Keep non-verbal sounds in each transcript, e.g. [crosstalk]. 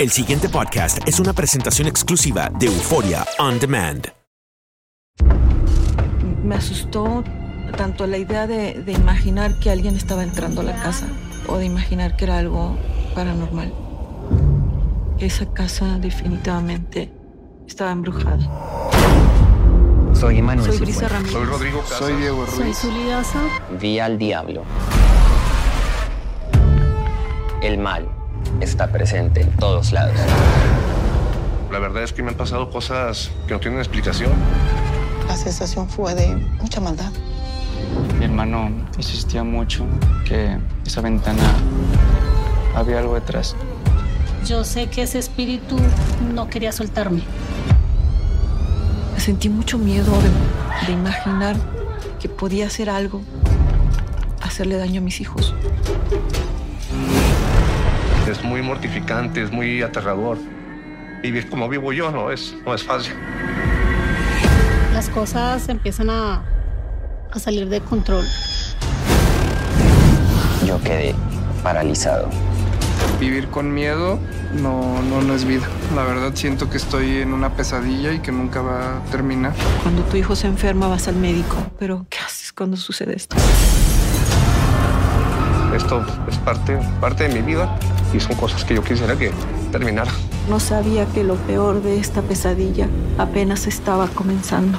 El siguiente podcast es una presentación exclusiva de Euforia On Demand. Me asustó tanto la idea de, de imaginar que alguien estaba entrando a la casa o de imaginar que era algo paranormal. Esa casa definitivamente estaba embrujada. Soy Emanuel Soy Brisa. Ramírez. Soy Rodrigo Casas. Soy Diego Soy Ruiz. Zuli Daza. Vi al diablo. El mal está presente en todos lados. La verdad es que me han pasado cosas que no tienen explicación. La sensación fue de mucha maldad. Mi hermano insistía mucho que esa ventana había algo detrás. Yo sé que ese espíritu no quería soltarme. Sentí mucho miedo de, de imaginar que podía hacer algo, hacerle daño a mis hijos. Es muy mortificante, es muy aterrador. Vivir como vivo yo no es, no es fácil. Las cosas empiezan a, a salir de control. Yo quedé paralizado. Vivir con miedo no, no, no es vida. La verdad siento que estoy en una pesadilla y que nunca va a terminar. Cuando tu hijo se enferma vas al médico, pero ¿qué haces cuando sucede esto? Esto es parte, parte de mi vida y son cosas que yo quisiera que terminara. No sabía que lo peor de esta pesadilla apenas estaba comenzando.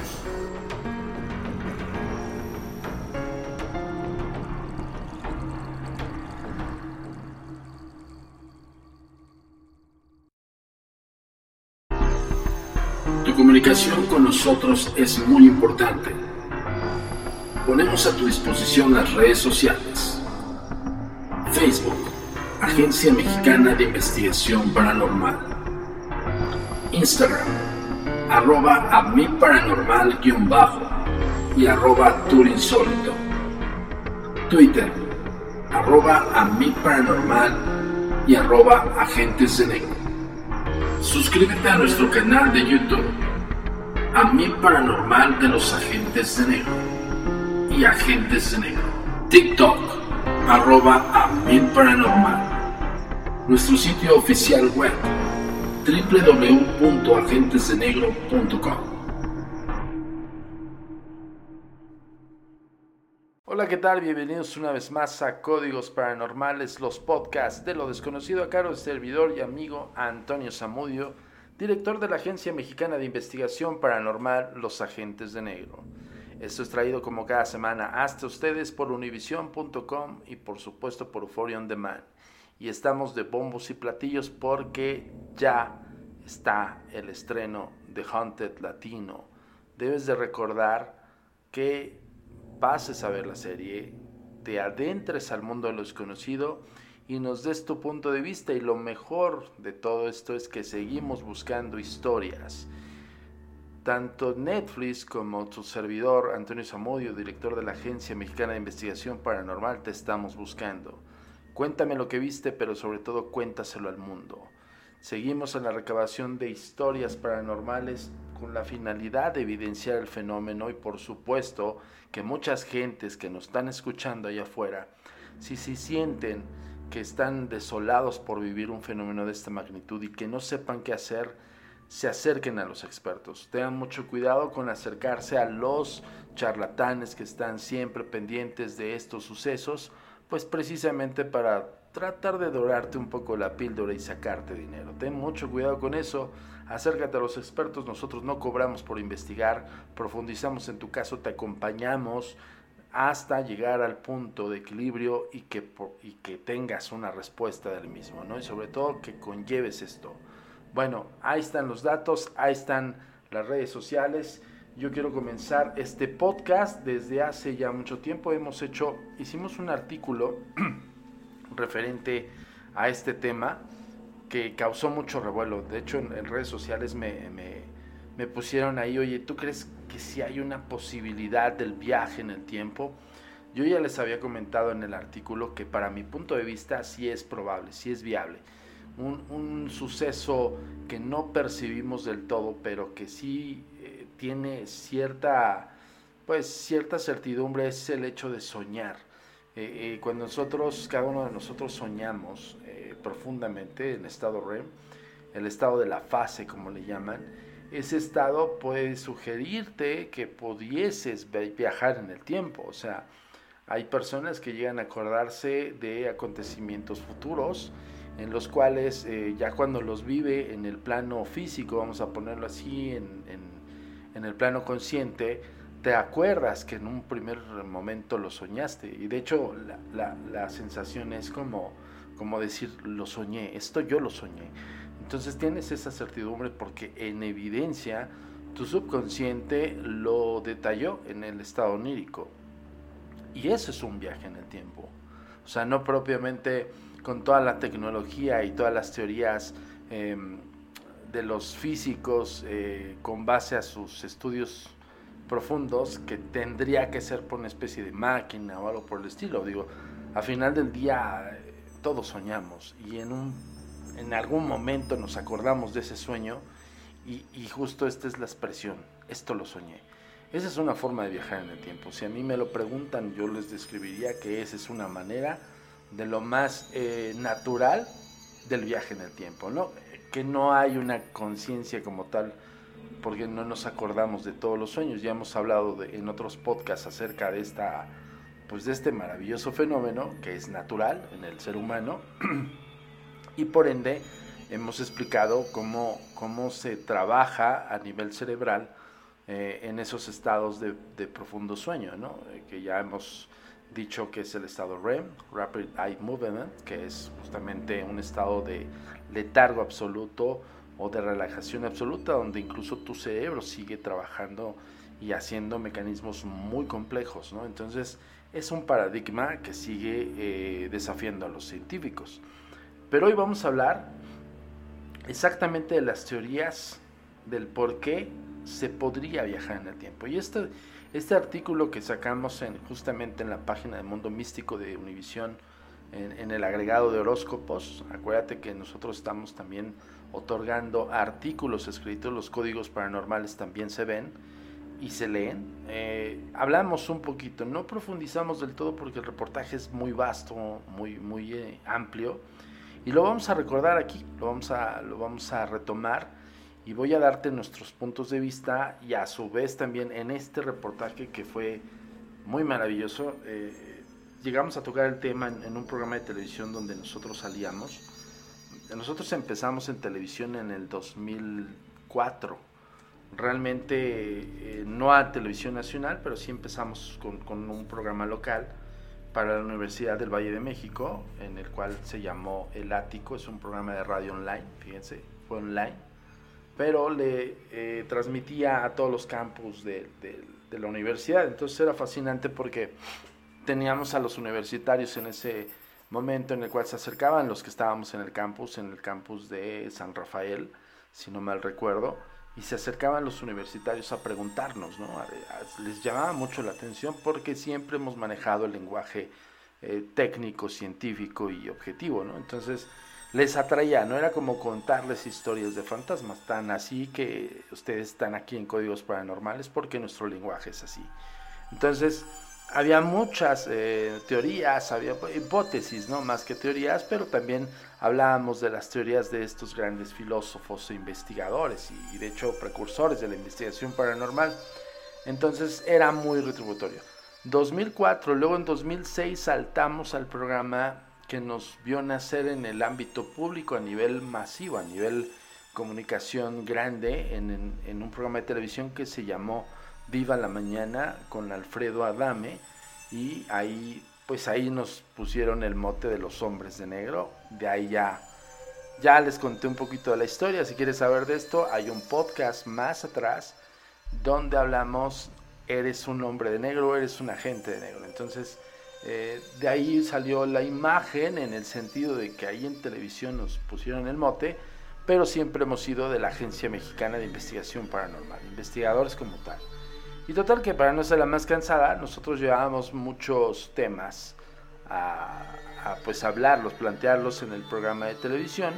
Es muy importante. Ponemos a tu disposición las redes sociales. Facebook, Agencia Mexicana de Investigación Paranormal. Instagram, arroba a mi paranormal guion bajo y arroba turinsólito. Twitter, arroba paranormal y arroba agentes negro. Suscríbete a nuestro canal de YouTube, A mí Paranormal de los Agentes de Negro y Agentes de Negro. TikTok, arroba Paranormal. Nuestro sitio oficial web, www.agentesdenegro.com. Hola, ¿qué tal? Bienvenidos una vez más a Códigos Paranormales, los podcasts de lo desconocido a cargo del servidor y amigo Antonio Zamudio, director de la Agencia Mexicana de Investigación Paranormal, Los Agentes de Negro. Esto es traído como cada semana hasta ustedes por univision.com y por supuesto por Euphoria On Demand. Y estamos de bombos y platillos porque ya está el estreno de Haunted Latino. Debes de recordar que pases a ver la serie, te adentres al mundo de lo desconocido y nos des tu punto de vista. Y lo mejor de todo esto es que seguimos buscando historias. Tanto Netflix como tu servidor, Antonio Zamudio, director de la Agencia Mexicana de Investigación Paranormal, te estamos buscando. Cuéntame lo que viste, pero sobre todo cuéntaselo al mundo. Seguimos en la recabación de historias paranormales con la finalidad de evidenciar el fenómeno y por supuesto que muchas gentes que nos están escuchando allá afuera, si se sienten que están desolados por vivir un fenómeno de esta magnitud y que no sepan qué hacer, se acerquen a los expertos. Tengan mucho cuidado con acercarse a los charlatanes que están siempre pendientes de estos sucesos, pues precisamente para tratar de dorarte un poco la píldora y sacarte dinero. Ten mucho cuidado con eso. Acércate a los expertos, nosotros no cobramos por investigar, profundizamos en tu caso, te acompañamos hasta llegar al punto de equilibrio y que, y que tengas una respuesta del mismo, ¿no? Y sobre todo que conlleves esto. Bueno, ahí están los datos, ahí están las redes sociales. Yo quiero comenzar este podcast desde hace ya mucho tiempo. Hemos hecho, hicimos un artículo [clears throat] referente a este tema que causó mucho revuelo. De hecho, en, redes sociales me, me, pusieron ahí, oye, ¿tú crees que si hay una posibilidad del viaje en el tiempo? Yo ya les había comentado en el artículo que para mi punto de vista sí es probable, sí es viable. Un, un suceso que no percibimos del todo, pero que sí eh, tiene cierta, pues, cierta certidumbre es el hecho de soñar. Eh, eh, cuando nosotros, cada uno de nosotros soñamos profundamente en estado REM, el estado de la fase, como le llaman, ese estado puede sugerirte que pudieses viajar en el tiempo. O sea, hay personas que llegan a acordarse de acontecimientos futuros en los cuales eh, ya cuando los vive en el plano físico, vamos a ponerlo así, en, el plano consciente, te acuerdas que en un primer momento lo soñaste. Y de hecho la, la, la sensación es como, como decir, lo soñé, esto yo lo soñé. Entonces tienes esa certidumbre porque en evidencia tu subconsciente lo detalló en el estado onírico. Y eso es un viaje en el tiempo. O sea, no propiamente con toda la tecnología y todas las teorías em, de los físicos eh, con base a sus estudios profundos, que tendría que ser por una especie de máquina o algo por el estilo. Digo, a final del día todos soñamos y en, un, en algún momento nos acordamos de ese sueño y, justo esta es la expresión, esto lo soñé. Esa es una forma de viajar en el tiempo. Si a mí me lo preguntan, yo les describiría que esa es una manera de lo más eh, natural del viaje en el tiempo, ¿no? Que no hay una conciencia como tal, porque no nos acordamos de todos los sueños. Ya hemos hablado en otros podcasts acerca de esta, pues de este maravilloso fenómeno que es natural en el ser humano [clears throat] y por ende hemos explicado cómo, cómo se trabaja a nivel cerebral eh, en esos estados de, profundo sueño, ¿no? Eh, que ya hemos dicho que es el estado REM, Rapid Eye Movement, que es justamente un estado de letargo absoluto o de relajación absoluta, donde incluso tu cerebro sigue trabajando y haciendo mecanismos muy complejos, ¿no? Entonces es un paradigma que sigue eh, desafiando a los científicos. Pero hoy vamos a hablar exactamente de las teorías del por qué se podría viajar en el tiempo. Y este, este artículo que sacamos en, justamente en la página de Mundo Místico de Univisión, en, el agregado de horóscopos, acuérdate que nosotros estamos también otorgando artículos escritos, los códigos paranormales también se ven y se leen. Eh, hablamos un poquito, no profundizamos del todo porque el reportaje es muy vasto, muy, muy eh, amplio, y lo vamos a recordar aquí, lo vamos a, lo vamos a retomar y voy a darte nuestros puntos de vista y a su vez también en este reportaje que fue muy maravilloso. Eh, llegamos a tocar el tema en, un programa de televisión donde nosotros salíamos. Nosotros empezamos en televisión en el 2004. Realmente eh, no a televisión nacional, pero sí empezamos con, con un programa local para la Universidad del Valle de México, en el cual se llamó El Ático, es un programa de radio online, fíjense, fue online pero le eh, transmitía a todos los campus de, la universidad. Entonces era fascinante porque teníamos a los universitarios en ese momento en el cual se acercaban los que estábamos en el campus, en el campus de San Rafael, si no mal recuerdo, y se acercaban los universitarios a preguntarnos, ¿no? les llamaba mucho la atención porque siempre hemos manejado el lenguaje eh, técnico, científico y objetivo, ¿no? Entonces, les atraía, no era como contarles historias de fantasmas, tan así que ustedes están aquí en Códigos Paranormales porque nuestro lenguaje es así. Entonces, había muchas eh, teorías, había hipótesis, ¿no? Más que teorías, pero también hablábamos de las teorías de estos grandes filósofos e investigadores y, de hecho precursores de la investigación paranormal. Entonces era muy retributorio. 2004, luego en 2006 saltamos al programa que nos vio nacer en el ámbito público a nivel masivo, a nivel comunicación grande, en, un programa de televisión que se llamó Viva la Mañana con Alfredo Adame y ahí pues ahí nos pusieron el mote de los hombres de negro, de ahí ya ya les conté un poquito de la historia. Si quieres saber de esto, hay un podcast más atrás donde hablamos, eres un hombre de negro, eres un agente de negro. Entonces, eh, de ahí salió la imagen en el sentido de que ahí en televisión nos pusieron el mote, pero siempre hemos sido de la Agencia Mexicana de Investigación Paranormal, investigadores como tal. Y total que para no ser la más cansada, nosotros llevábamos muchos temas a, pues hablarlos, plantearlos en el programa de televisión.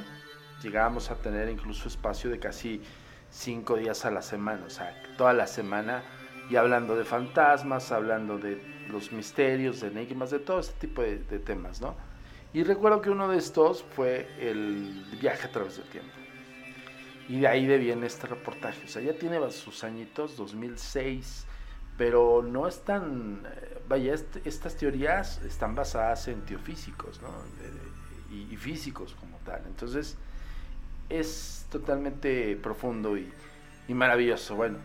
Llegábamos a tener incluso espacio de casi cinco días a la semana, o sea, toda la semana y hablando de fantasmas, hablando de los misterios, de enigmas, de todo este tipo de temas, ¿no? Y recuerdo que uno de estos fue el viaje a través del tiempo. Y de ahí viene este reportaje. O sea, ya tiene sus añitos, 2006, pero no están, eh, vaya, est estas teorías están basadas en teofísicos, ¿no? y, y, físicos como tal. Entonces, es totalmente profundo y, y maravilloso. Bueno,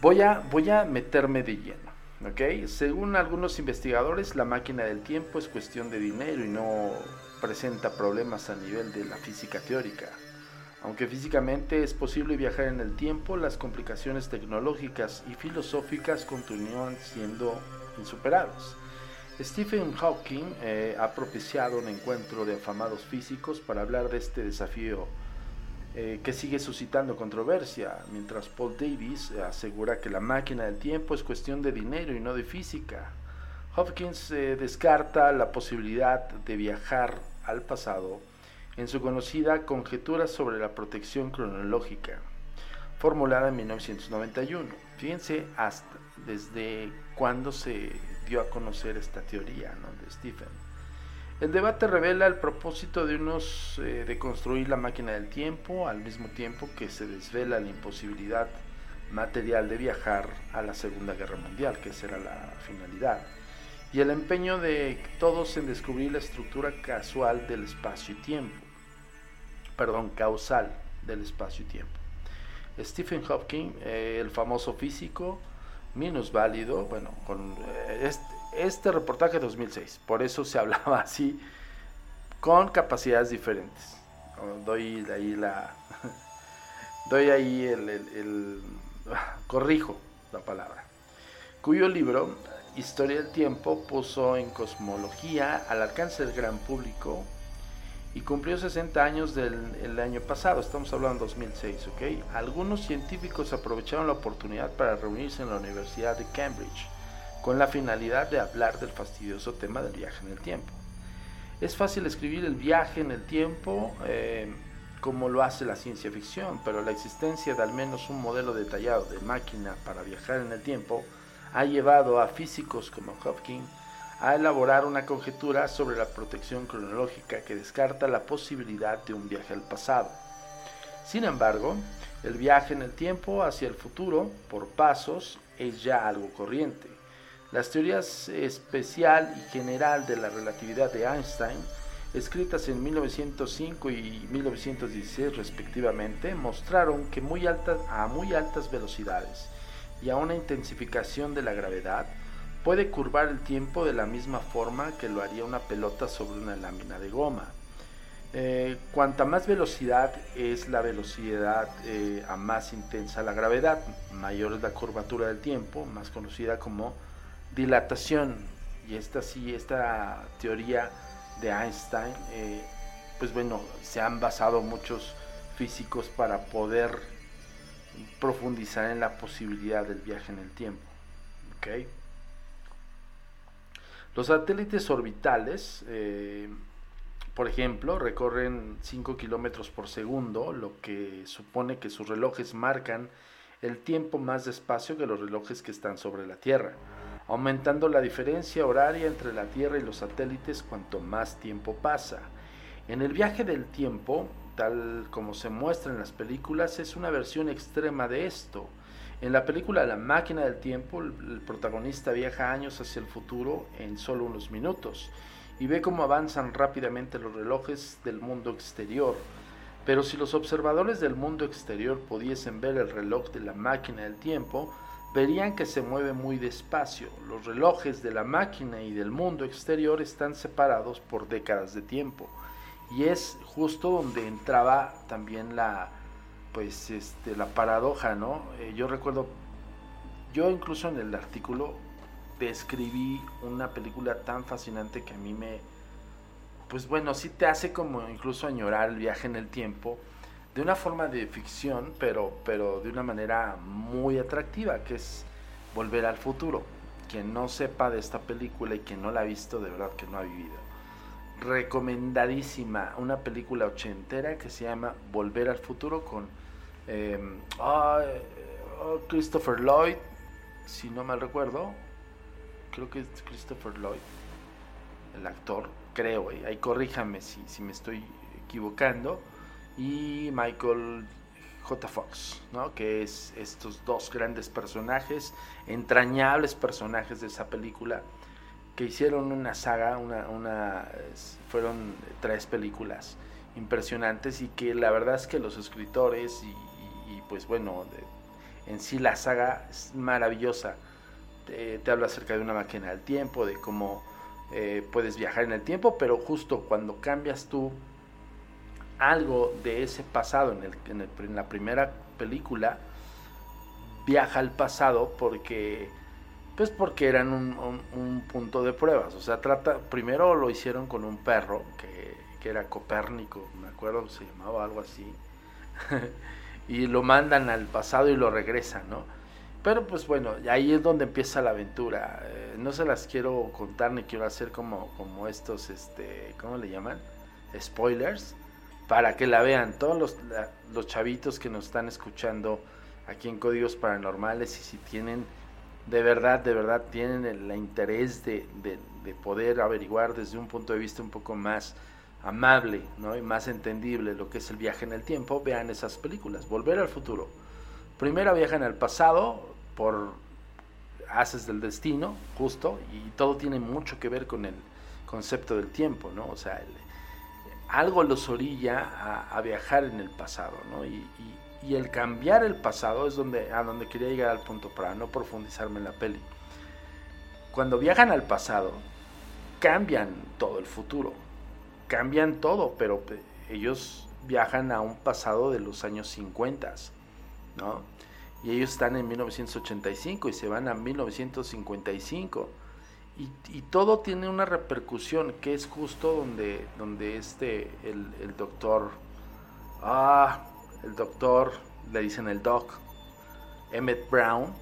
voy a, voy a meterme de lleno. ¿ok? Según algunos investigadores, la máquina del tiempo es cuestión de dinero y no presenta problemas a nivel de la física teórica. Aunque físicamente es posible viajar en el tiempo, las complicaciones tecnológicas y filosóficas continúan siendo insuperables. Stephen Hawking eh, ha propiciado un encuentro de afamados físicos para hablar de este desafío eh, que sigue suscitando controversia, mientras Paul Davis asegura que la máquina del tiempo es cuestión de dinero y no de física. Hopkins eh, descarta la posibilidad de viajar al pasado en su conocida Conjetura sobre la protección cronológica, formulada en 1991. Fíjense hasta desde cuándo se dio a conocer esta teoría de Stephen. El debate revela el propósito de unos eh, de construir la máquina del tiempo al mismo tiempo que se desvela la imposibilidad material de viajar a la Segunda Guerra Mundial, que será la finalidad, y el empeño de todos en descubrir la estructura casual del espacio y tiempo, perdón, causal del espacio y tiempo. Stephen Hawking, eh, el famoso físico, válido, bueno, con este, este reportaje de 2006, por eso se [laughs] hablaba así, con capacidades diferentes. Doy ahí la. [laughs] Doy ahí el, el, el [laughs] corrijo la palabra. Cuyo libro, Historia del Tiempo, puso en cosmología al alcance del gran público y cumplió 60 años del el año pasado, estamos hablando de 2006, ¿ok? Algunos científicos aprovecharon la oportunidad para reunirse en la Universidad de Cambridge con la finalidad de hablar del fastidioso tema del viaje en el tiempo. Es fácil escribir el viaje en el tiempo eh, como lo hace la ciencia ficción, pero la existencia de al menos un modelo detallado de máquina para viajar en el tiempo ha llevado a físicos como Hopkins a elaborar una conjetura sobre la protección cronológica que descarta la posibilidad de un viaje al pasado. Sin embargo, el viaje en el tiempo hacia el futuro, por pasos, es ya algo corriente. Las teorías especial y general de la relatividad de Einstein, escritas en 1905 y 1916 respectivamente, mostraron que muy a muy altas velocidades y a una intensificación de la gravedad, puede curvar el tiempo de la misma forma que lo haría una pelota sobre una lámina de goma. Eh, cuanta más velocidad es la velocidad eh, a más intensa la gravedad, mayor es la curvatura del tiempo, más conocida como dilatación. Y esta sí, esta teoría de Einstein, eh, pues bueno, se han basado muchos físicos para poder profundizar en la posibilidad del viaje en el tiempo. ¿okay? Los satélites orbitales, eh, por ejemplo, recorren 5 kilómetros por segundo, lo que supone que sus relojes marcan el tiempo más despacio que los relojes que están sobre la Tierra, aumentando la diferencia horaria entre la Tierra y los satélites cuanto más tiempo pasa. En el viaje del tiempo, tal como se muestra en las películas, es una versión extrema de esto. En la película La máquina del tiempo, el protagonista viaja años hacia el futuro en solo unos minutos y ve cómo avanzan rápidamente los relojes del mundo exterior. Pero si los observadores del mundo exterior pudiesen ver el reloj de la máquina del tiempo, verían que se mueve muy despacio. Los relojes de la máquina y del mundo exterior están separados por décadas de tiempo Y es justo donde entraba también la, pues, este, la paradoja, ¿no? Eh, yo recuerdo, yo incluso en el artículo describí una película tan fascinante que a mí me, pues bueno, sí te hace como incluso añorar el viaje en el tiempo de una forma de ficción, pero, pero de una manera muy atractiva, que es Volver al futuro. Quien no sepa de esta película y quien no la ha visto, de verdad que no ha vivido. Recomendadísima, una película ochentera que se llama Volver al futuro con em, oh, Christopher Lloyd, si no mal recuerdo. Creo que es Christopher Lloyd, el actor, creo, ahí corríjame si, si me estoy equivocando y Michael J. Fox, ¿no? que es estos dos grandes personajes, entrañables personajes de esa película, que hicieron una saga, una, fueron tres películas impresionantes y que la verdad es que los escritores y, pues bueno, en sí la saga es maravillosa. Te, habla acerca de una máquina del tiempo, de cómo eh, puedes viajar en el tiempo, pero justo cuando cambias tú algo de ese pasado en, el, en, la primera película viaja al pasado porque pues porque eran un, punto de pruebas o sea trata primero lo hicieron con un perro que, que era Copérnico me acuerdo se llamaba algo así [laughs] y lo mandan al pasado y lo regresan no pero pues bueno ahí es donde empieza la aventura. Eh, no se las quiero contar ni quiero hacer como como estos este cómo le llaman spoilers para que la vean. Todos los, los chavitos que nos están escuchando aquí en Códigos Paranormales y si tienen de verdad, de verdad tienen el, interés de, poder averiguar desde un punto de vista un poco más amable ¿no? y más entendible lo que es el viaje en el tiempo, vean esas películas. Volver al futuro. Primero viajan al pasado por haces del destino, justo, y todo tiene mucho que ver con el concepto del tiempo, ¿no? O sea, algo los orilla a, viajar en el pasado, ¿no? Y, el cambiar el pasado es donde, a donde quería llegar al punto para no profundizarme en la peli. Cuando viajan al pasado, cambian todo el futuro, cambian todo, pero ellos viajan a un pasado de los años 50, ¿no? Y ellos están en 1985 y se van a 1955 y, todo tiene una repercusión que es justo donde, donde este, el, doctor, ah, el doctor, le dicen el doc, Emmett Brown,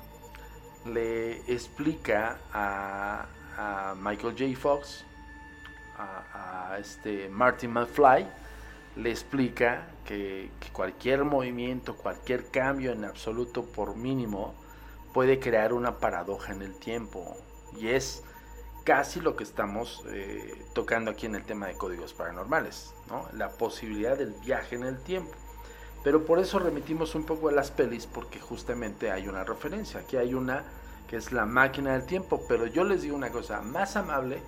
le explica a, Michael J. Fox, a, este Martin McFly, le explica que, cualquier movimiento, cualquier cambio en absoluto por mínimo puede crear una paradoja en el tiempo. Y es casi lo que estamos eh, tocando aquí en el tema de códigos paranormales, ¿no? la posibilidad del viaje en el tiempo. Pero por eso remitimos un poco a las pelis, porque justamente hay una referencia. Aquí hay una que es la máquina del tiempo, pero yo les digo una cosa, más amable,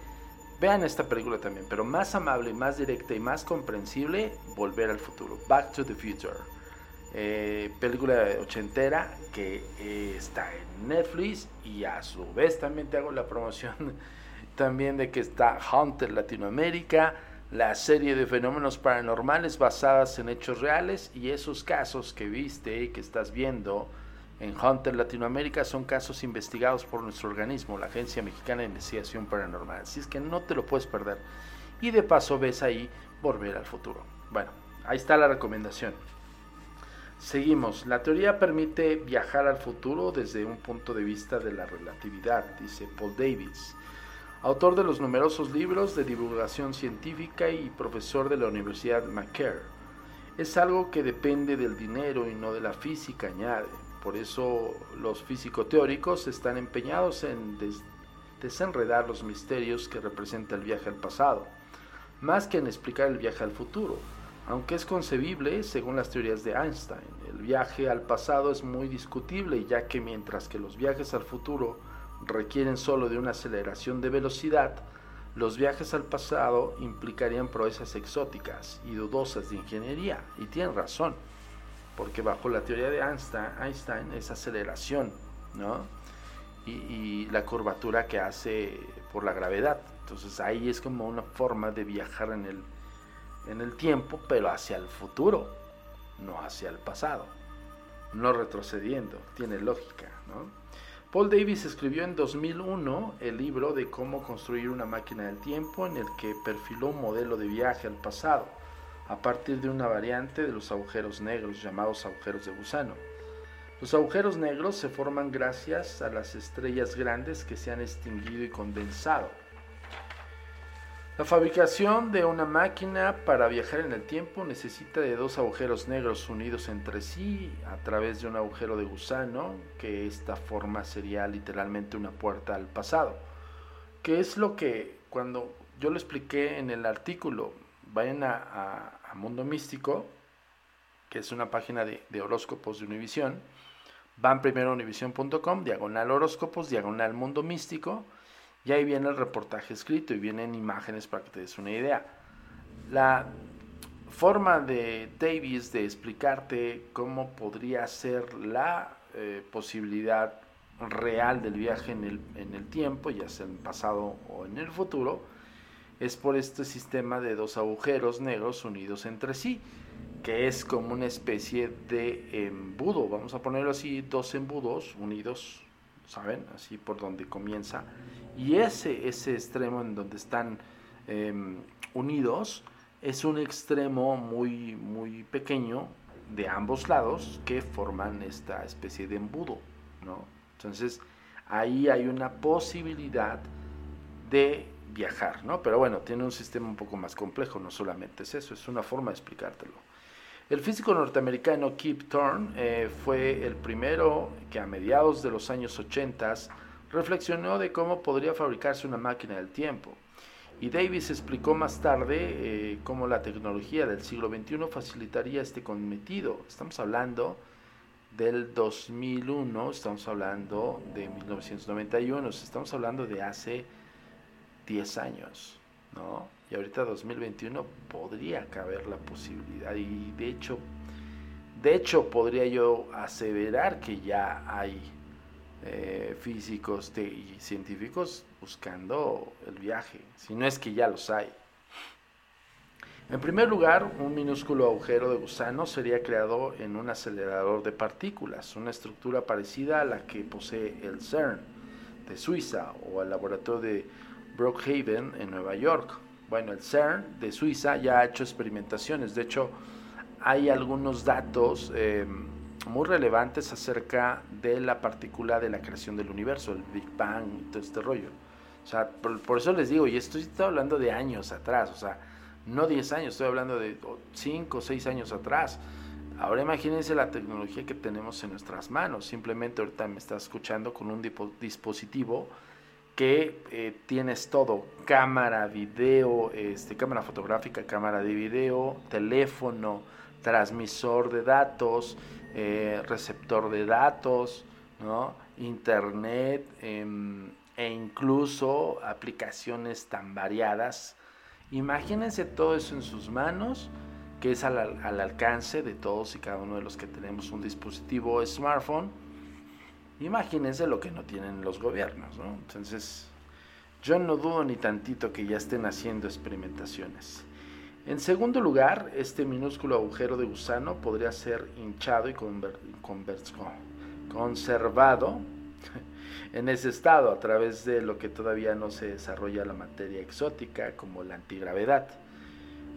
vean esta película también, pero más amable, más directa y más comprensible, Volver al futuro, Back to the Future. Eh, película ochentera que eh, está en Netflix y a su vez también te hago la promoción [laughs] también de que está Hunter Latinoamérica, la serie de fenómenos paranormales basadas en hechos reales y esos casos que viste y que estás viendo en Hunter Latinoamérica son casos investigados por nuestro organismo, la Agencia Mexicana de Investigación Paranormal. Así es que no te lo puedes perder. Y de paso ves ahí Volver al Futuro. Bueno, ahí está la recomendación. Seguimos. La teoría permite viajar al futuro desde un punto de vista de la relatividad, dice Paul Davis autor de los numerosos libros de divulgación científica y profesor de la Universidad McCare. Es algo que depende del dinero y no de la física, añade. Por eso los físico-teóricos están empeñados en desenredar los misterios que representa el viaje al pasado, más que en explicar el viaje al futuro, aunque es concebible según las teorías de Einstein. El viaje al pasado es muy discutible, ya que mientras que los viajes al futuro requieren solo de una aceleración de velocidad, los viajes al pasado implicarían proezas exóticas y dudosas de ingeniería. Y tienen razón, porque bajo la teoría de Einstein, es aceleración, ¿no? Y, la curvatura que hace por la gravedad. Entonces ahí es como una forma de viajar en el, en el tiempo, pero hacia el futuro, no hacia el pasado, no retrocediendo, tiene lógica, ¿no? Paul Davis escribió en 2001 el libro de cómo construir una máquina del tiempo en el que perfiló un modelo de viaje al pasado a partir de una variante de los agujeros negros llamados agujeros de gusano. Los agujeros negros se forman gracias a las estrellas grandes que se han extinguido y condensado. La fabricación de una máquina para viajar en el tiempo necesita de dos agujeros negros unidos entre sí a través de un agujero de gusano, que esta forma sería literalmente una puerta al pasado. Que es lo que cuando yo lo expliqué en el artículo, vayan a, Mundo Místico, que es una página de, horóscopos de Univision, van primero a univision.com, diagonal horóscopos, diagonal Mundo Místico, y ahí viene el reportaje escrito y vienen imágenes para que te des una idea. La forma de Davis de explicarte cómo podría ser la eh, posibilidad real del viaje en el, en el tiempo, ya sea en el pasado o en el futuro, es por este sistema de dos agujeros negros unidos entre sí, que es como una especie de embudo, vamos a ponerlo así, dos embudos unidos, ¿saben? Así por donde comienza y ese, ese extremo en donde están em, unidos es un extremo muy, muy pequeño de ambos lados que forman esta especie de embudo, ¿no? Entonces, ahí hay una posibilidad de viajar, ¿no? Pero bueno, tiene un sistema un poco más complejo, no solamente es eso, es una forma de explicártelo. El físico norteamericano Kip Thorne eh, fue el primero que a mediados de los años 80 reflexionó de cómo podría fabricarse una máquina del tiempo. Y Davis explicó más tarde eh, cómo la tecnología del siglo XXI facilitaría este cometido. Estamos hablando del 2001, estamos hablando de 1991, estamos hablando de hace 10 años, ¿no? Y ahorita 2021 podría caber la posibilidad y de hecho, de hecho podría yo aseverar que ya hay eh, físicos y científicos buscando el viaje, si no es que ya los hay. En primer lugar, un minúsculo agujero de gusano sería creado en un acelerador de partículas, una estructura parecida a la que posee el CERN de Suiza o el laboratorio de Brookhaven en Nueva York. Bueno, el CERN de Suiza ya ha hecho experimentaciones, de hecho hay algunos datos eh, muy relevantes acerca de la partícula de la creación del universo, el Big Bang y todo este rollo. O sea, por, eso les digo, y estoy, estoy, hablando de años atrás, o sea, no 10 años, estoy hablando de 5 o 6 años atrás. Ahora imagínense la tecnología que tenemos en nuestras manos. Simplemente ahorita me estás escuchando con un dispositivo que eh, tienes todo, cámara, video, este, cámara fotográfica, cámara de video, teléfono, transmisor de datos, eh, receptor de datos, internet em, e incluso aplicaciones tan variadas. Imagínense todo eso en sus manos, que es al, alcance de todos y cada uno de los que tenemos un dispositivo smartphone. Imagínense lo que no tienen los gobiernos. Entonces, yo no dudo ni tantito que ya estén haciendo experimentaciones. En segundo lugar, este minúsculo agujero de gusano podría ser hinchado y conservado en ese estado a través de lo que todavía no se desarrolla la materia exótica como la antigravedad.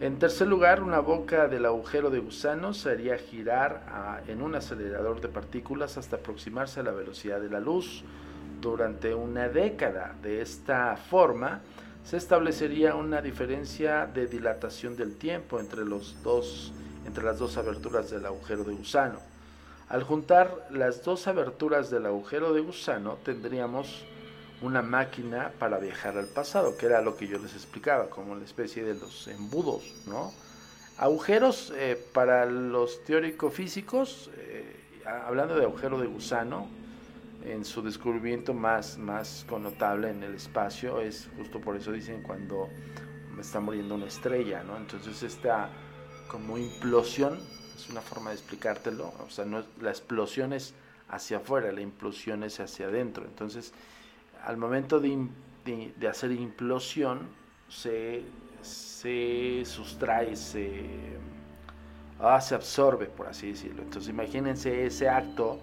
En tercer lugar, una boca del agujero de gusano se haría girar en un acelerador de partículas hasta aproximarse a la velocidad de la luz durante una década. De esta forma, se establecería una diferencia de dilatación del tiempo entre, los dos, entre las dos aberturas del agujero de gusano. Al juntar las dos aberturas del agujero de gusano tendríamos una máquina para viajar al pasado, que era lo que yo les explicaba, como la especie de los embudos, ¿no? Agujeros eh, para los teóricos físicos, eh, hablando de agujero de gusano, en su descubrimiento más, más connotable en el espacio es justo por eso dicen cuando está muriendo una estrella, ¿no? Entonces esta como implosión es una forma de explicártelo, o sea, no la explosión es hacia afuera, la implosión es hacia adentro. Entonces, al momento de, de, hacer implosión se se sustrae, se, ah, se absorbe, por así decirlo. Entonces imagínense ese acto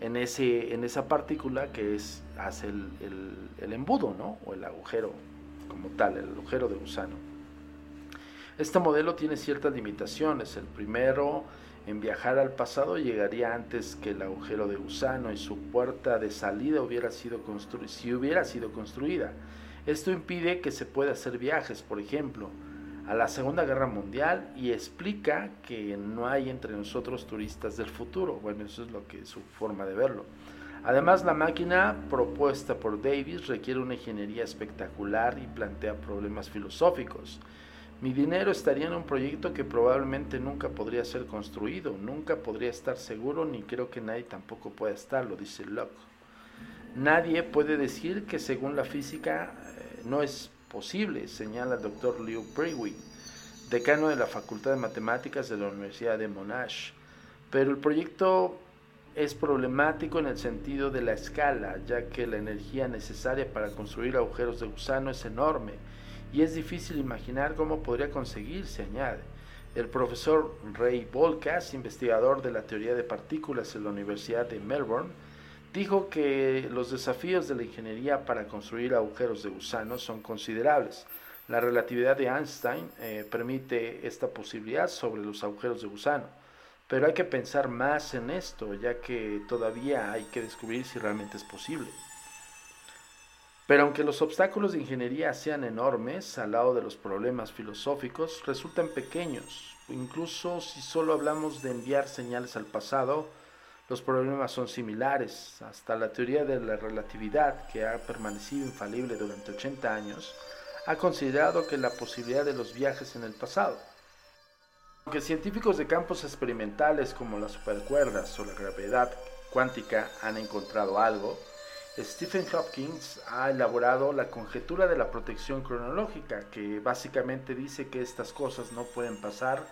en, ese, en esa partícula que es, hace el, el embudo, ¿no? O el agujero como tal, el agujero de gusano. Este modelo tiene ciertas limitaciones. El primero en viajar al pasado llegaría antes que el agujero de gusano y su puerta de salida hubiera sido si hubiera sido construida. Esto impide que se pueda hacer viajes, por ejemplo, a la Segunda Guerra Mundial y explica que no hay entre nosotros turistas del futuro. Bueno, eso es lo que es su forma de verlo. Además, la máquina propuesta por Davis requiere una ingeniería espectacular y plantea problemas filosóficos. Mi dinero estaría en un proyecto que probablemente nunca podría ser construido, nunca podría estar seguro, ni creo que nadie tampoco pueda estarlo, dice Locke. Nadie puede decir que según la física eh, no es posible, señala el doctor Liu Brewing, decano de la Facultad de Matemáticas de la Universidad de Monash. Pero el proyecto es problemático en el sentido de la escala, ya que la energía necesaria para construir agujeros de gusano es enorme y es difícil imaginar cómo podría conseguirse, añade. El profesor Ray Volkas, investigador de la teoría de partículas en la Universidad de Melbourne, dijo que los desafíos de la ingeniería para construir agujeros de gusano son considerables. La relatividad de Einstein eh, permite esta posibilidad sobre los agujeros de gusano, pero hay que pensar más en esto, ya que todavía hay que descubrir si realmente es posible. Pero aunque los obstáculos de ingeniería sean enormes al lado de los problemas filosóficos, resultan pequeños. Incluso si solo hablamos de enviar señales al pasado, los problemas son similares. Hasta la teoría de la relatividad, que ha permanecido infalible durante 80 años, ha considerado que la posibilidad de los viajes en el pasado. Aunque científicos de campos experimentales como las supercuerdas o la gravedad cuántica han encontrado algo, Stephen Hopkins ha elaborado la conjetura de la protección cronológica, que básicamente dice que estas cosas no pueden pasar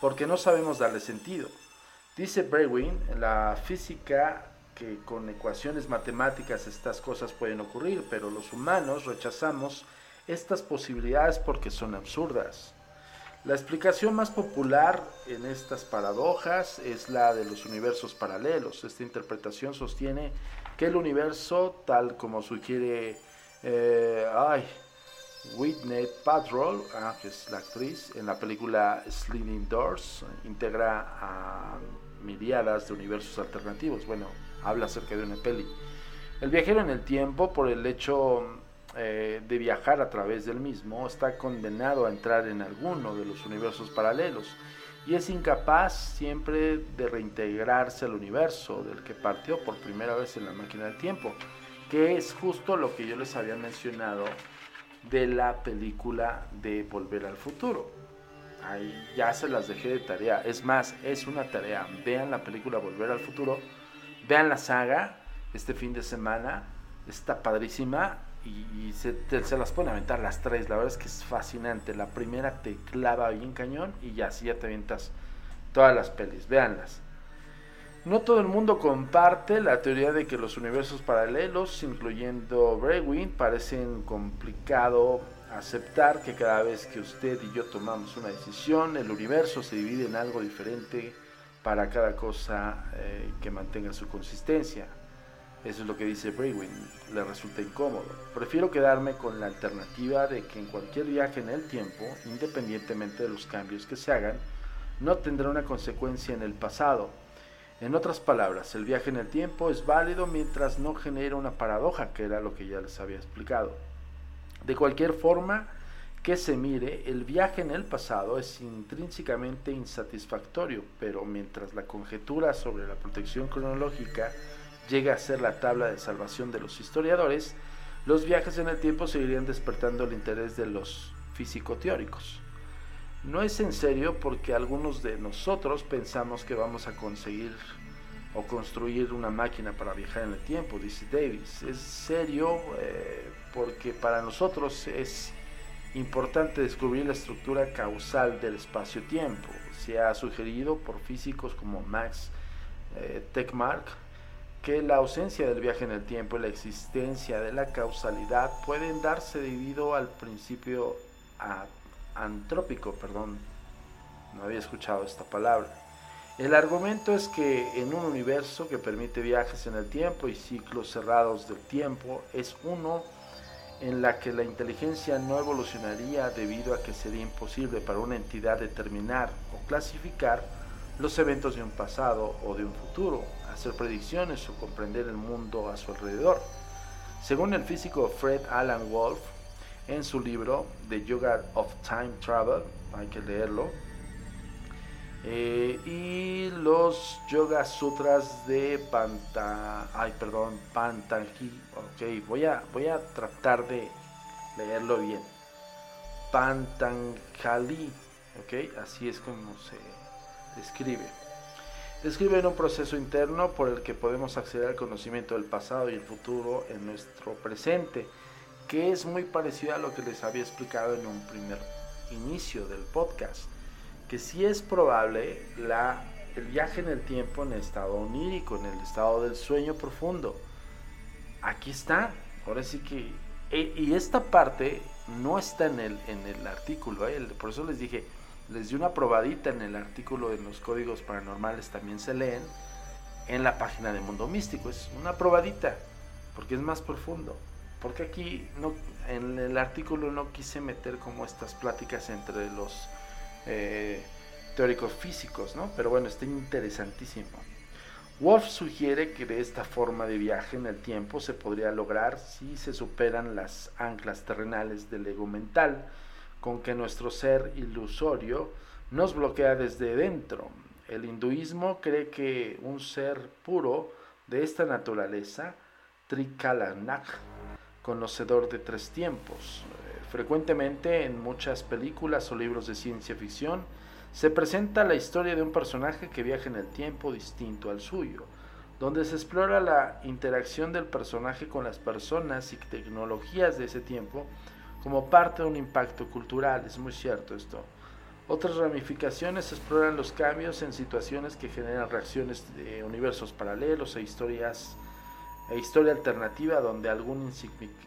porque no sabemos darle sentido. Dice Brewin, la física que con ecuaciones matemáticas estas cosas pueden ocurrir, pero los humanos rechazamos estas posibilidades porque son absurdas. La explicación más popular en estas paradojas es la de los universos paralelos. Esta interpretación sostiene que el universo, tal como sugiere eh, ay, Whitney Patrol, ah, que es la actriz, en la película Sliding Doors, integra a miriadas de universos alternativos. Bueno, habla acerca de una peli. El viajero en el tiempo, por el hecho eh, de viajar a través del mismo, está condenado a entrar en alguno de los universos paralelos y es incapaz siempre de reintegrarse al universo del que partió por primera vez en la máquina del tiempo, que es justo lo que yo les había mencionado de la película de Volver al Futuro. Ahí ya se las dejé de tarea. Es más, es una tarea. Vean la película Volver al Futuro. Vean la saga este fin de semana. Está padrísima y, se, las pueden aventar las tres. La verdad es que es fascinante. La primera te clava bien cañón y ya, así ya te avientas todas las pelis. Véanlas. No todo el mundo comparte la teoría de que los universos paralelos, incluyendo Brewin, parecen complicado aceptar que cada vez que usted y yo tomamos una decisión, el universo se divide en algo diferente para cada cosa eh, que mantenga su consistencia. Eso es lo que dice Brewin, le resulta incómodo. Prefiero quedarme con la alternativa de que en cualquier viaje en el tiempo, independientemente de los cambios que se hagan, no tendrá una consecuencia en el pasado. En otras palabras, el viaje en el tiempo es válido mientras no genera una paradoja, que era lo que ya les había explicado. De cualquier forma que se mire, el viaje en el pasado es intrínsecamente insatisfactorio, pero mientras la conjetura sobre la protección cronológica llega a ser la tabla de salvación de los historiadores, los viajes en el tiempo seguirían despertando el interés de los físico-teóricos. No es en serio porque algunos de nosotros pensamos que vamos a conseguir o construir una máquina para viajar en el tiempo, dice Davis. Es serio eh, porque para nosotros es importante descubrir la estructura causal del espacio-tiempo. Se ha sugerido por físicos como Max eh, Tegmark que la ausencia del viaje en el tiempo y la existencia de la causalidad pueden darse debido al principio antrópico, perdón, no había escuchado esta palabra. El argumento es que en un universo que permite viajes en el tiempo y ciclos cerrados del tiempo, es uno en la que la inteligencia no evolucionaría debido a que sería imposible para una entidad determinar o clasificar los eventos de un pasado o de un futuro, hacer predicciones o comprender el mundo a su alrededor. Según el físico Fred Alan Wolf, en su libro The Yoga of Time Travel, hay que leerlo, eh, y los Yoga Sutras de Panta, ay, perdón, Pantanji, ok, voy a, voy a tratar de leerlo bien. Pantanjali, ok, así es como se describe. Describe un proceso interno por el que podemos acceder al conocimiento del pasado y el futuro en nuestro presente, que es muy parecido a lo que les había explicado en un primer inicio del podcast, que sí es probable la, el viaje en el tiempo en el estado onírico, en el estado del sueño profundo. Aquí está, ahora sí que... E, y esta parte no está en el, en el artículo, ¿eh? por eso les dije, les di una probadita en el artículo de los códigos paranormales, también se leen en la página de Mundo Místico. Es una probadita, porque es más profundo. Porque aquí en el artículo no quise meter como estas pláticas entre los eh, teóricos físicos, ¿no? Pero bueno, está interesantísimo. Wolf sugiere que de esta forma de viaje en el tiempo se podría lograr si se superan las anclas terrenales del ego mental con que nuestro ser ilusorio nos bloquea desde dentro. El hinduismo cree que un ser puro de esta naturaleza, Trikalanak, conocedor de tres tiempos, eh, frecuentemente en muchas películas o libros de ciencia ficción, se presenta la historia de un personaje que viaja en el tiempo distinto al suyo, donde se explora la interacción del personaje con las personas y tecnologías de ese tiempo como parte de un impacto cultural, es muy cierto esto. Otras ramificaciones exploran los cambios en situaciones que generan reacciones de universos paralelos e historias e historia alternativa donde algún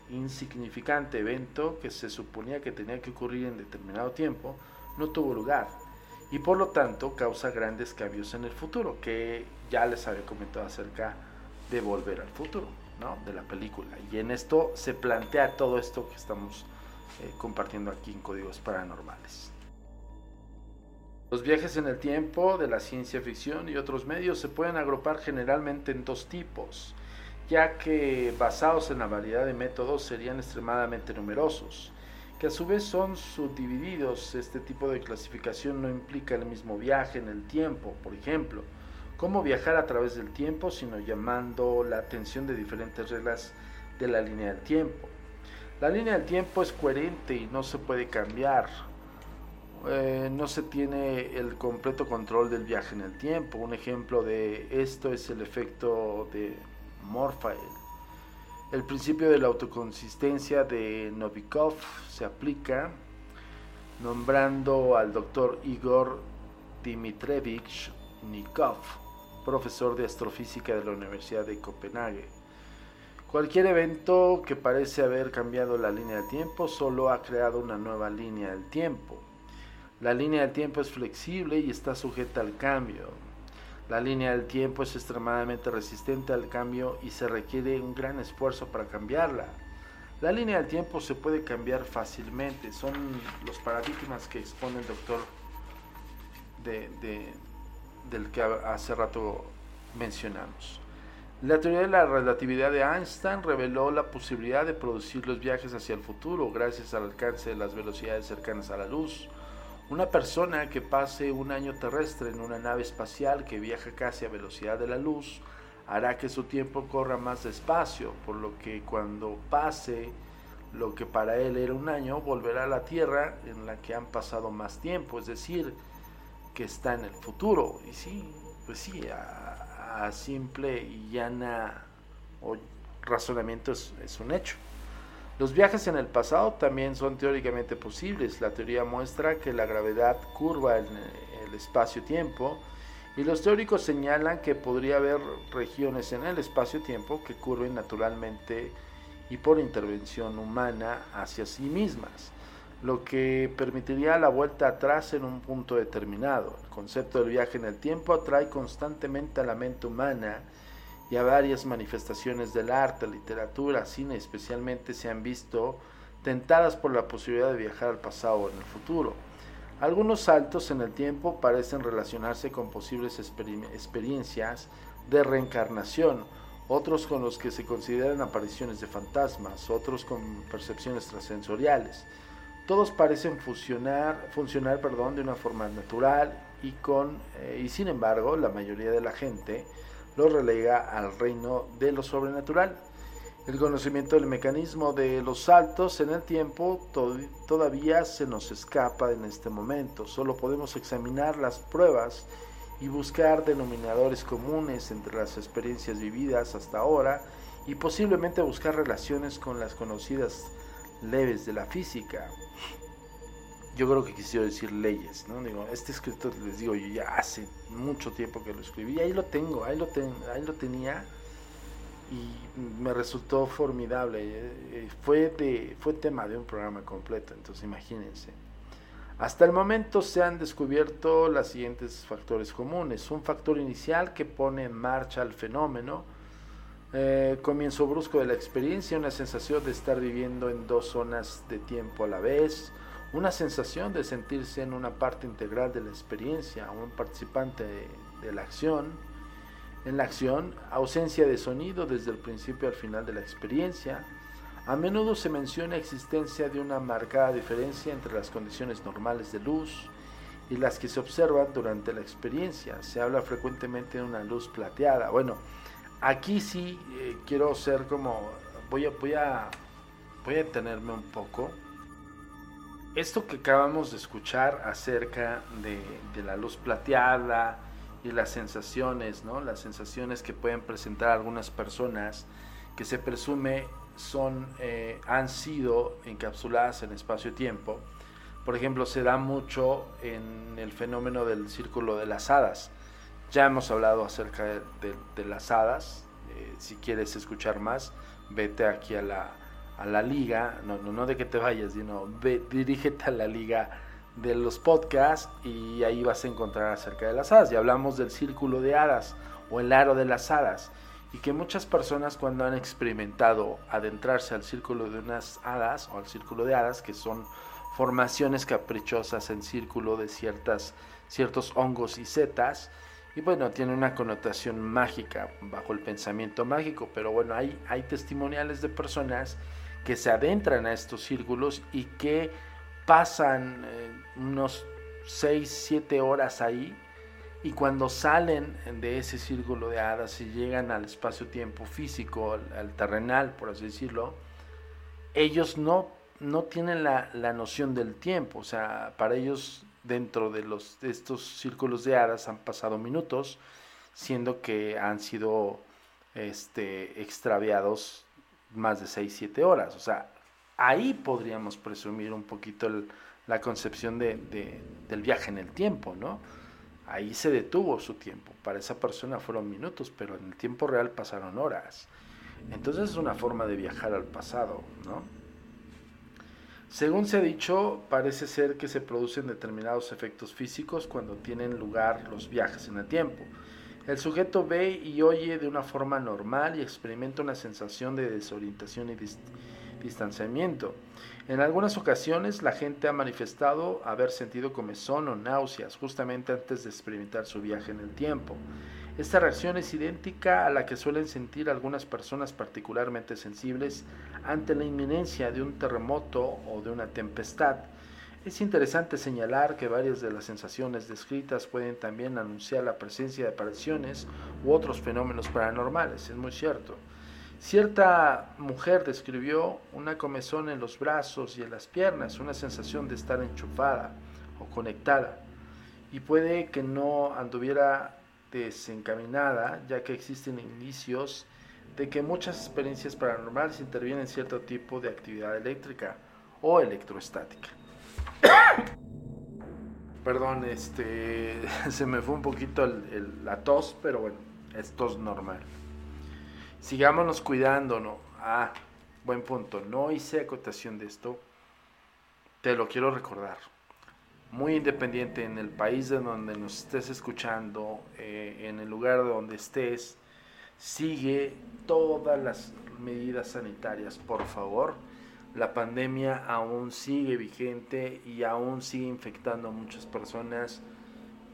insignificante evento que se suponía que tenía que ocurrir en determinado tiempo no tuvo lugar y por lo tanto causa grandes cambios en el futuro, que ya les había comentado acerca de Volver al Futuro, ¿no? de la película. Y en esto se plantea todo esto que estamos eh, compartiendo aquí en Códigos Paranormales. Los viajes en el tiempo de la ciencia ficción y otros medios se pueden agrupar generalmente en dos tipos, ya que basados en la variedad de métodos serían extremadamente numerosos, que a su vez son subdivididos. Este tipo de clasificación no implica el mismo viaje en el tiempo, por ejemplo, cómo viajar a través del tiempo, sino llamando la atención de diferentes reglas de la línea del tiempo. La línea del tiempo es coherente y no se puede cambiar. Eh, no se tiene el completo control del viaje en el tiempo. Un ejemplo de esto es el efecto de Morphy. El principio de la autoconsistencia de Novikov se aplica nombrando al doctor Igor Dimitrevich Nikov, profesor de astrofísica de la Universidad de Copenhague. Cualquier evento que parece haber cambiado la línea del tiempo solo ha creado una nueva línea del tiempo. La línea del tiempo es flexible y está sujeta al cambio. La línea del tiempo es extremadamente resistente al cambio y se requiere un gran esfuerzo para cambiarla. La línea del tiempo se puede cambiar fácilmente. Son los paradigmas que expone el doctor del que hace rato mencionamos. La teoría de la relatividad de Einstein reveló la posibilidad de producir los viajes hacia el futuro gracias al alcance de las velocidades cercanas a la luz. Una persona que pase un año terrestre en una nave espacial que viaja casi a velocidad de la luz hará que su tiempo corra más despacio, por lo que cuando pase lo que para él era un año, volverá a la Tierra en la que han pasado más tiempo, es decir, que está en el futuro. Y sí, pues sí, a simple y llana razonamiento es, un hecho. Los viajes en el pasado también son teóricamente posibles. La teoría muestra que la gravedad curva el, el espacio-tiempo y los teóricos señalan que podría haber regiones en el espacio-tiempo que curven naturalmente y por intervención humana hacia sí mismas. Lo que permitiría la vuelta atrás en un punto determinado. El concepto del viaje en el tiempo atrae constantemente a la mente humana y a varias manifestaciones del arte, literatura, cine especialmente se han visto tentadas por la posibilidad de viajar al pasado o en el futuro. Algunos saltos en el tiempo parecen relacionarse con posibles experiencias de reencarnación, otros con los que se consideran apariciones de fantasmas, otros con percepciones extrasensoriales. Todos parecen funcionar, funcionar perdón, de una forma natural y, con, eh, y sin embargo la mayoría de la gente lo relega al reino de lo sobrenatural. El conocimiento del mecanismo de los saltos en el tiempo todavía se nos escapa en este momento. Solo podemos examinar las pruebas y buscar denominadores comunes entre las experiencias vividas hasta ahora y posiblemente buscar relaciones con las conocidas leves de la física. Yo creo que quisiera decir leyes, ¿no? Digo, este escrito les digo yo ya hace mucho tiempo que lo escribí, ahí lo tengo, ahí lo, ahí lo tenía y me resultó formidable. Eh, eh, fue, de, fue tema de un programa completo, entonces imagínense. Hasta el momento se han descubierto los siguientes factores comunes. Un factor inicial que pone en marcha el fenómeno, eh, comienzo brusco de la experiencia, una sensación de estar viviendo en dos zonas de tiempo a la vez, una sensación de sentirse en una parte integral de la experiencia, un participante de, la acción. En la acción, ausencia de sonido desde el principio al final de la experiencia. A menudo se menciona existencia de una marcada diferencia entre las condiciones normales de luz y las que se observan durante la experiencia. Se habla frecuentemente de una luz plateada. Bueno, aquí sí eh, quiero ser como, voy a, voy a, voy a detenerme un poco. Esto que acabamos de escuchar acerca de, la luz plateada y las sensaciones, ¿no? Las sensaciones que pueden presentar algunas personas que se presume son, eh, han sido encapsuladas en espacio-tiempo. Por ejemplo, se da mucho en el fenómeno del círculo de las hadas ya hemos hablado acerca de, las hadas. Eh, si quieres escuchar más, vete aquí a la, a la liga. No, no, no de que te vayas, sino dirígete a la liga de los podcasts y ahí vas a encontrar acerca de las hadas. Y hablamos del círculo de hadas o el aro de las hadas. Y que muchas personas cuando han experimentado adentrarse al círculo de unas hadas o al círculo de hadas, que son formaciones caprichosas en círculo de ciertas, ciertos hongos y setas, y bueno, tiene una connotación mágica bajo el pensamiento mágico, pero bueno, hay, hay testimoniales de personas que se adentran a estos círculos y que pasan eh, unos 6, 7 horas ahí y cuando salen de ese círculo de hadas y llegan al espacio-tiempo físico, al, terrenal, por así decirlo, ellos no, no tienen la, la noción del tiempo, o sea, para ellos dentro de, los, estos círculos de hadas han pasado minutos, siendo que han sido este, extraviados más de 6-7 horas. O sea, ahí podríamos presumir un poquito la concepción de, del viaje en el tiempo, ¿no? Ahí se detuvo su tiempo. Para esa persona fueron minutos, pero en el tiempo real pasaron horas. Entonces es una forma de viajar al pasado, ¿no? Según se ha dicho, parece ser que se producen determinados efectos físicos cuando tienen lugar los viajes en el tiempo. El sujeto ve y oye de una forma normal y experimenta una sensación de desorientación y distanciamiento. En algunas ocasiones la gente ha manifestado haber sentido comezón o náuseas justamente antes de experimentar su viaje en el tiempo. Esta reacción es idéntica a la que suelen sentir algunas personas particularmente sensibles ante la inminencia de un terremoto o de una tempestad. Es interesante señalar que varias de las sensaciones descritas pueden también anunciar la presencia de apariciones u otros fenómenos paranormales, es muy cierto. Cierta mujer describió una comezón en los brazos y en las piernas, una sensación de estar enchufada o conectada, y puede que no anduviera desencaminada, ya que existen indicios de que muchas experiencias paranormales intervienen en cierto tipo de actividad eléctrica o electroestática. Perdón, este [laughs] se me fue un poquito la tos, pero bueno, es tos normal. Sigámonos cuidando, ¿no? Ah, buen punto. No hice acotación de esto, te lo quiero recordar. Muy independiente en el país de donde nos estés escuchando, eh, en el lugar donde estés, sigue todas las medidas sanitarias, por favor. La pandemia aún sigue vigente y aún sigue infectando a muchas personas.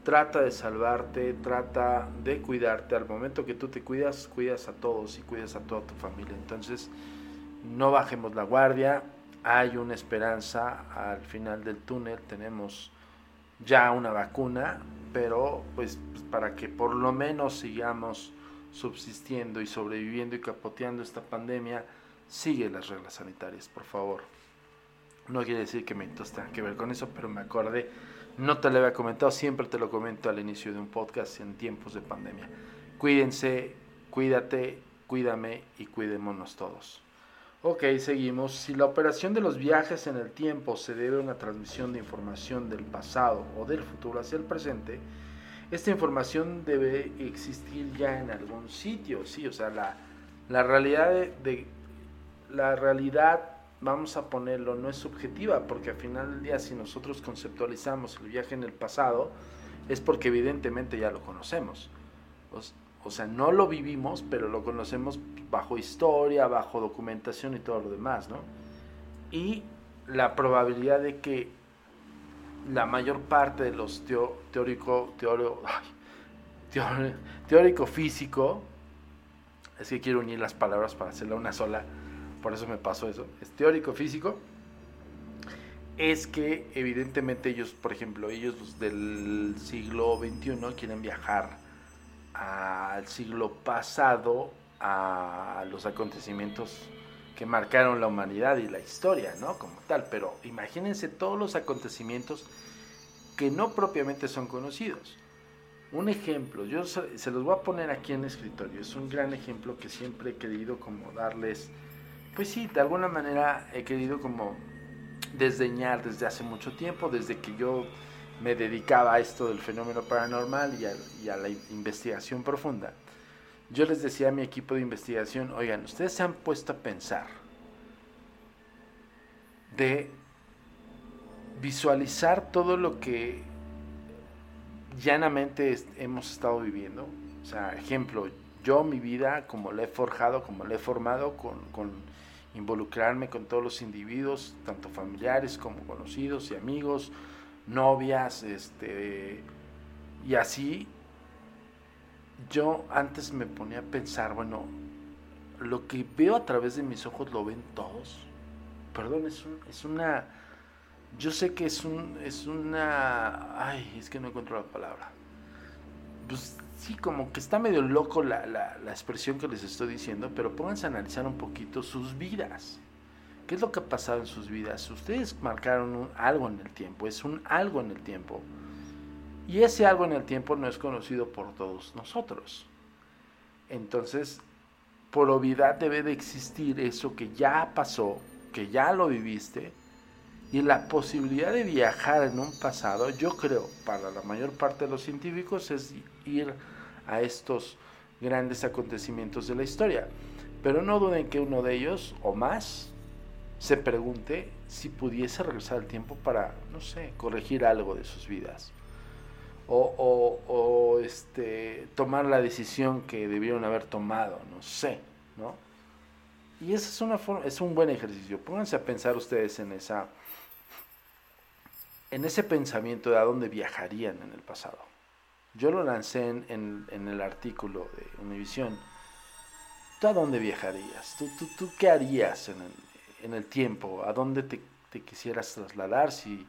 Trata de salvarte, trata de cuidarte. Al momento que tú te cuidas, cuidas a todos y cuidas a toda tu familia. Entonces, no bajemos la guardia. Hay una esperanza al final del túnel. Tenemos ya una vacuna, pero pues para que por lo menos sigamos subsistiendo y sobreviviendo y capoteando esta pandemia, sigue las reglas sanitarias, por favor. No quiere decir que Mentos tenga que ver con eso, pero me acordé, no te lo había comentado, siempre te lo comento al inicio de un podcast en tiempos de pandemia. Cuídense, cuídate, cuídame y cuidémonos todos. Ok, seguimos. Si la operación de los viajes en el tiempo se debe a una transmisión de información del pasado o del futuro hacia el presente, esta información debe existir ya en algún sitio, sí, o sea, la, la realidad de, la realidad, vamos a ponerlo, no es subjetiva, porque al final del día si nosotros conceptualizamos el viaje en el pasado, es porque evidentemente ya lo conocemos. O, sea, no lo vivimos, pero lo conocemos bajo historia, bajo documentación y todo lo demás, ¿no? Y la probabilidad de que la mayor parte de los teórico, teórico físico, es que quiero unir las palabras para hacerla una sola, por eso me pasó eso, es teórico físico, es que evidentemente ellos, por ejemplo, ellos del siglo XXI quieren viajar al siglo pasado, a los acontecimientos que marcaron la humanidad y la historia, ¿no? Como tal, pero imagínense todos los acontecimientos que no propiamente son conocidos. Un ejemplo, yo se los voy a poner aquí en el escritorio, es un gran ejemplo que siempre he querido como darles, pues sí, de alguna manera he querido como desdeñar desde hace mucho tiempo, desde que yo me dedicaba a esto del fenómeno paranormal y a, la investigación profunda yo les decía a mi equipo de investigación, oigan, ustedes se han puesto a pensar de visualizar todo lo que llanamente hemos estado viviendo. O sea, ejemplo, yo mi vida, como la he forjado, como la he formado, con involucrarme con todos los individuos, tanto familiares como conocidos y amigos, novias, este, y así yo antes me ponía a pensar, bueno, lo que veo a través de mis ojos lo ven todos. Perdón, es, es una... Yo sé que es un, es una... Ay, es que no encuentro la palabra. Pues sí, como que está medio loco la, la, la expresión que les estoy diciendo, pero pónganse a analizar un poquito sus vidas. ¿Qué es lo que ha pasado en sus vidas? Ustedes marcaron algo en el tiempo, es un algo en el tiempo y ese algo en el tiempo no es conocido por todos nosotros. Entonces, por obviedad debe de existir eso que ya pasó, que ya lo viviste, y la posibilidad de viajar en un pasado, yo creo, para la mayor parte de los científicos, es ir a estos grandes acontecimientos de la historia. Pero no duden que uno de ellos, o más, se pregunte si pudiese regresar al tiempo para, no sé, corregir algo de sus vidas o, este, tomar la decisión que debieron haber tomado, no sé, ¿no? Y esa es una forma, es un buen ejercicio. Pónganse a pensar ustedes en esa, en ese pensamiento de a dónde viajarían en el pasado. Yo lo lancé en, en, el artículo de Univision. ¿Tú a dónde viajarías? ¿Tú, tú, qué harías en el, en el tiempo? ¿A dónde te, te quisieras trasladar si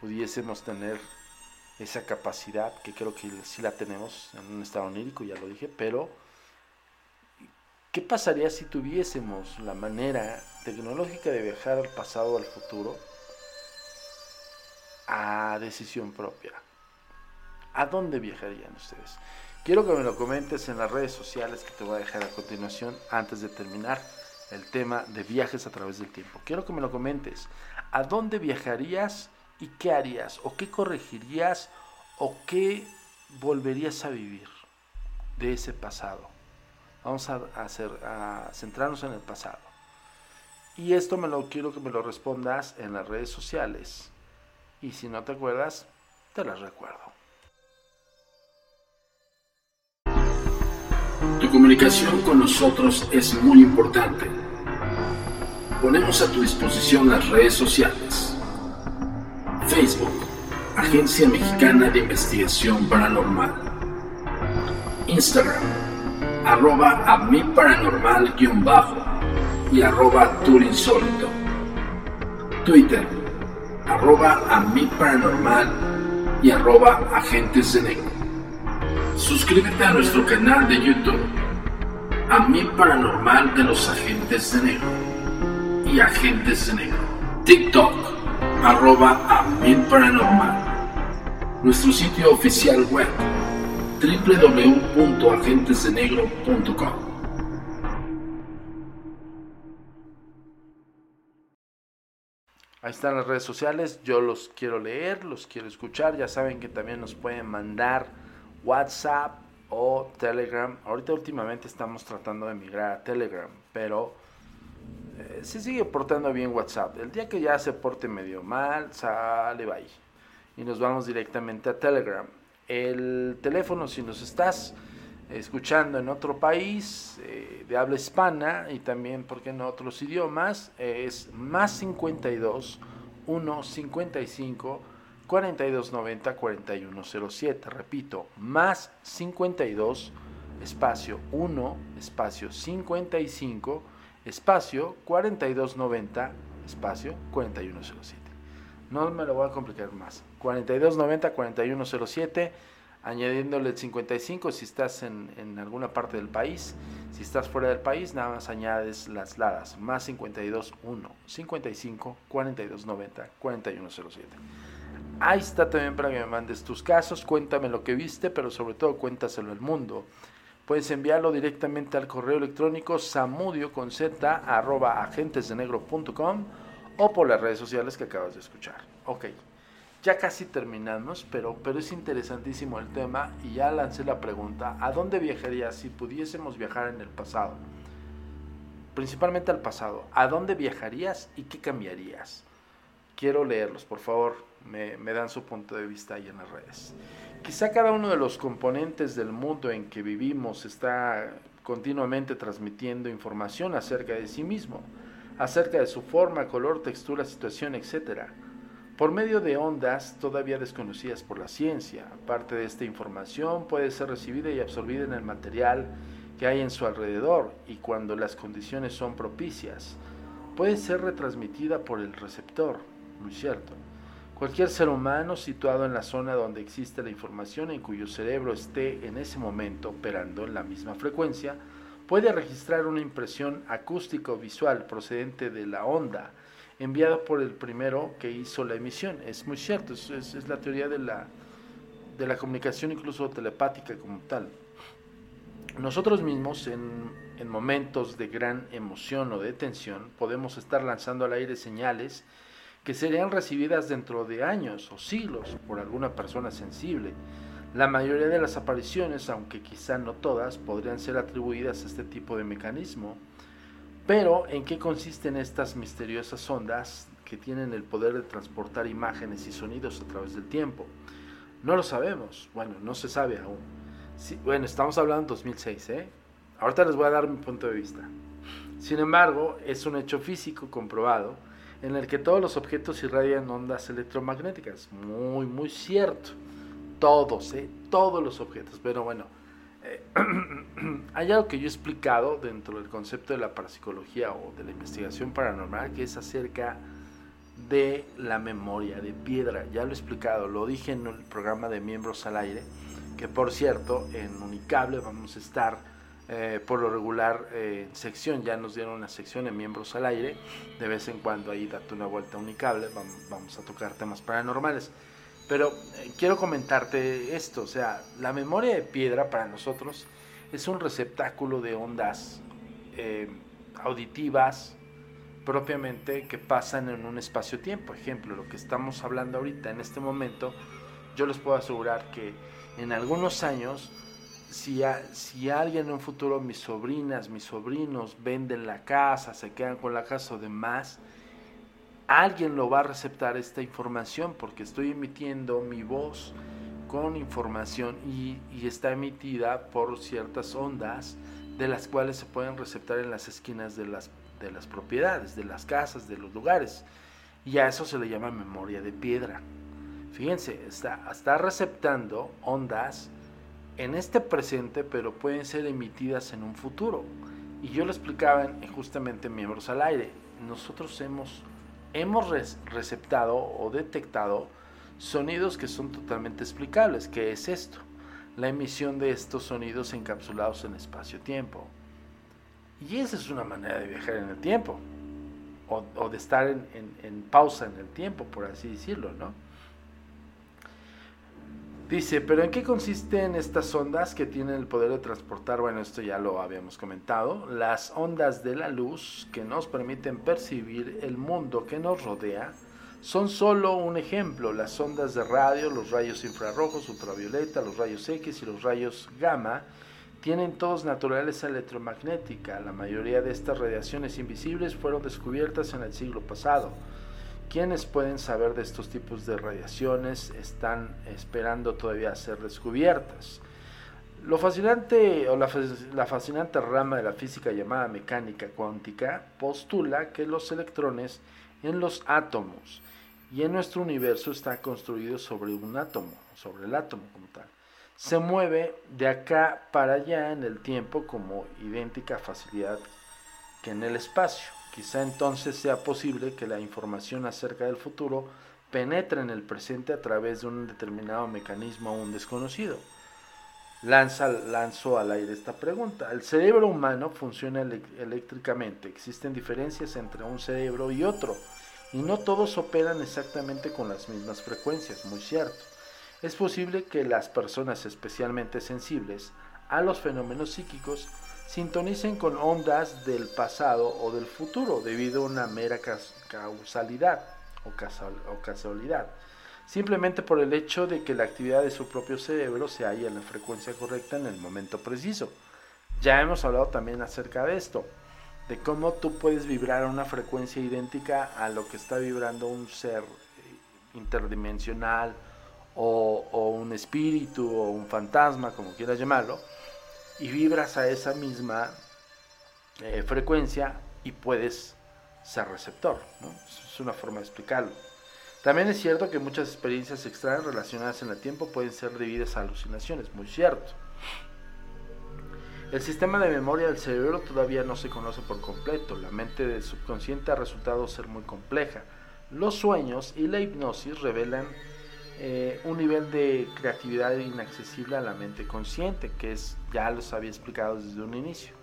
pudiésemos tener esa capacidad, que creo que sí la tenemos en un estado onírico, ya lo dije, pero ¿qué pasaría si tuviésemos la manera tecnológica de viajar al pasado o al futuro a decisión propia? ¿A dónde viajarían ustedes? Quiero que me lo comentes en las redes sociales que te voy a dejar a continuación antes de terminar el tema de viajes a través del tiempo. Quiero que me lo comentes. ¿A dónde viajarías? ¿Y qué harías? ¿O qué corregirías? ¿O qué volverías a vivir de ese pasado? Vamos a, hacer, a centrarnos en el pasado. Y esto me lo quiero que me lo respondas en las redes sociales. Y si no te acuerdas, te las recuerdo. Tu comunicación con nosotros es muy importante. Ponemos a tu disposición las redes sociales. Facebook, Agencia Mexicana de Investigación Paranormal. Instagram, arroba a mi paranormal-bajo y arroba turinsólito. Twitter, arroba a mi paranormal y arroba agentes de negro. Suscríbete a nuestro canal de YouTube, a mi paranormal de los agentes de negro y agentes de negro. TikTok, arroba a mi paranormal. Nuestro sitio oficial web, www.agentesdenegro.com. Ahí están las redes sociales, yo los quiero leer, los quiero escuchar, ya saben que también nos pueden mandar WhatsApp o Telegram. Ahorita últimamente estamos tratando de migrar a Telegram, pero eh, se sigue portando bien WhatsApp. El día que ya se porte medio mal, sale bye. Y nos vamos directamente a Telegram. El teléfono, si nos estás escuchando en otro país eh, de habla hispana y también, porque en otros idiomas, es más 52 1 55 4290 4107. Repito, más 52 espacio 1 espacio 55 espacio 4290 espacio 4107. No me lo voy a complicar más. 4290 4107 añadiéndole el 55 si estás en, en, alguna parte del país. Si estás fuera del país, nada más añades las ladas. Más 52 1 55 42 90 41 07. Ahí está también para que me mandes tus casos. Cuéntame lo que viste, pero sobre todo cuéntaselo al mundo. Puedes enviarlo directamente al correo electrónico samudio con z arroba agentesdenegro.com o por las redes sociales que acabas de escuchar. Ok ya casi terminamos, pero, pero es interesantísimo el tema y ya lancé la pregunta, ¿a dónde viajarías si pudiésemos viajar en el pasado? Principalmente al pasado, ¿a dónde viajarías y qué cambiarías? Quiero leerlos, por favor, me, dan su punto de vista ahí en las redes. Quizá cada uno de los componentes del mundo en que vivimos está continuamente transmitiendo información acerca de sí mismo, acerca de su forma, color, textura, situación, etcétera por medio de ondas todavía desconocidas por la ciencia. Parte de esta información puede ser recibida y absorbida en el material que hay en su alrededor y cuando las condiciones son propicias, puede ser retransmitida por el receptor, muy cierto. Cualquier ser humano situado en la zona donde existe la información en cuyo cerebro esté en ese momento operando en la misma frecuencia, puede registrar una impresión acústico visual procedente de la onda enviado por el primero que hizo la emisión. Es muy cierto, es, es, la teoría de la, de la comunicación incluso telepática como tal. Nosotros mismos en, en momentos de gran emoción o de tensión podemos estar lanzando al aire señales que serían recibidas dentro de años o siglos por alguna persona sensible. La mayoría de las apariciones, aunque quizá no todas, podrían ser atribuidas a este tipo de mecanismo pero, ¿en qué consisten estas misteriosas ondas que tienen el poder de transportar imágenes y sonidos a través del tiempo? No lo sabemos. Bueno, no se sabe aún. bueno, estamos hablando en 2006, ¿eh? Ahorita les voy a dar mi punto de vista. Sin embargo, es un hecho físico comprobado en el que todos los objetos irradian ondas electromagnéticas. Muy, muy cierto. Todos, ¿eh? Todos los objetos. Pero bueno, [coughs] hay algo que yo he explicado dentro del concepto de la parapsicología o de la investigación paranormal que es acerca de la memoria de piedra. Ya lo he explicado, lo dije en el programa de Miembros al Aire, que por cierto en Unicable vamos a estar eh, por lo regular eh, en sección, ya nos dieron una sección en Miembros al Aire, de vez en cuando ahí date una vuelta a Unicable, vamos a tocar temas paranormales. Pero eh, quiero comentarte esto, o sea, la memoria de piedra para nosotros es un receptáculo de ondas eh, auditivas propiamente que pasan en un espacio-tiempo. Ejemplo, lo que estamos hablando ahorita en este momento, yo les puedo asegurar que en algunos años si, si alguien en un futuro, mis sobrinas, mis sobrinos, venden la casa, se quedan con la casa o demás, alguien lo va a receptar esta información porque estoy emitiendo mi voz con información y, y, está emitida por ciertas ondas de las cuales se pueden receptar en las esquinas de las, de las propiedades, de las casas, de los lugares. Y a eso se le llama memoria de piedra. Fíjense, está, está receptando ondas en este presente, pero pueden ser emitidas en un futuro. Y yo lo explicaba en, justamente en Miembros al Aire. Nosotros hemos, hemos receptado o detectado sonidos que son totalmente explicables. ¿Qué es esto? La emisión de estos sonidos encapsulados en espacio-tiempo. Y esa es una manera de viajar en el tiempo. O, de estar en, en pausa en el tiempo, por así decirlo, ¿no? Dice, pero ¿en qué consisten estas ondas que tienen el poder de transportar? Bueno, esto ya lo habíamos comentado. Las ondas de la luz que nos permiten percibir el mundo que nos rodea son solo un ejemplo. Las ondas de radio, los rayos infrarrojos, ultravioleta, los rayos X y los rayos gamma tienen todos naturaleza electromagnética. La mayoría de estas radiaciones invisibles fueron descubiertas en el siglo pasado. Quienes pueden saber de estos tipos de radiaciones están esperando todavía ser descubiertas. Lo fascinante o la, la, fascinante rama de la física llamada mecánica cuántica postula que los electrones en los átomos y en nuestro universo está construido sobre un átomo, sobre el átomo como tal. Se mueve de acá para allá en el tiempo como idéntica facilidad que en el espacio. Quizá entonces sea posible que la información acerca del futuro penetre en el presente a través de un determinado mecanismo aún desconocido. Lanza, lanzo al aire esta pregunta. El cerebro humano funciona eléctricamente. Existen diferencias entre un cerebro y otro. Y no todos operan exactamente con las mismas frecuencias, muy cierto. Es posible que las personas especialmente sensibles a los fenómenos psíquicos sintonicen con ondas del pasado o del futuro debido a una mera causalidad o, casualidad, simplemente por el hecho de que la actividad de su propio cerebro se halla en la frecuencia correcta en el momento preciso. Ya hemos hablado también acerca de esto, de cómo tú puedes vibrar a una frecuencia idéntica a lo que está vibrando un ser interdimensional o, o un espíritu o un fantasma, como quieras llamarlo, y vibras a esa misma eh, frecuencia y puedes ser receptor. Es una forma de explicarlo. También es cierto que muchas experiencias extrañas relacionadas en el tiempo pueden ser debidas a alucinaciones, muy cierto. El sistema de memoria del cerebro todavía no se conoce por completo. La mente del subconsciente ha resultado ser muy compleja. Los sueños y la hipnosis revelan eh, un nivel de creatividad inaccesible a la mente consciente, que es, ya los había explicado desde un inicio,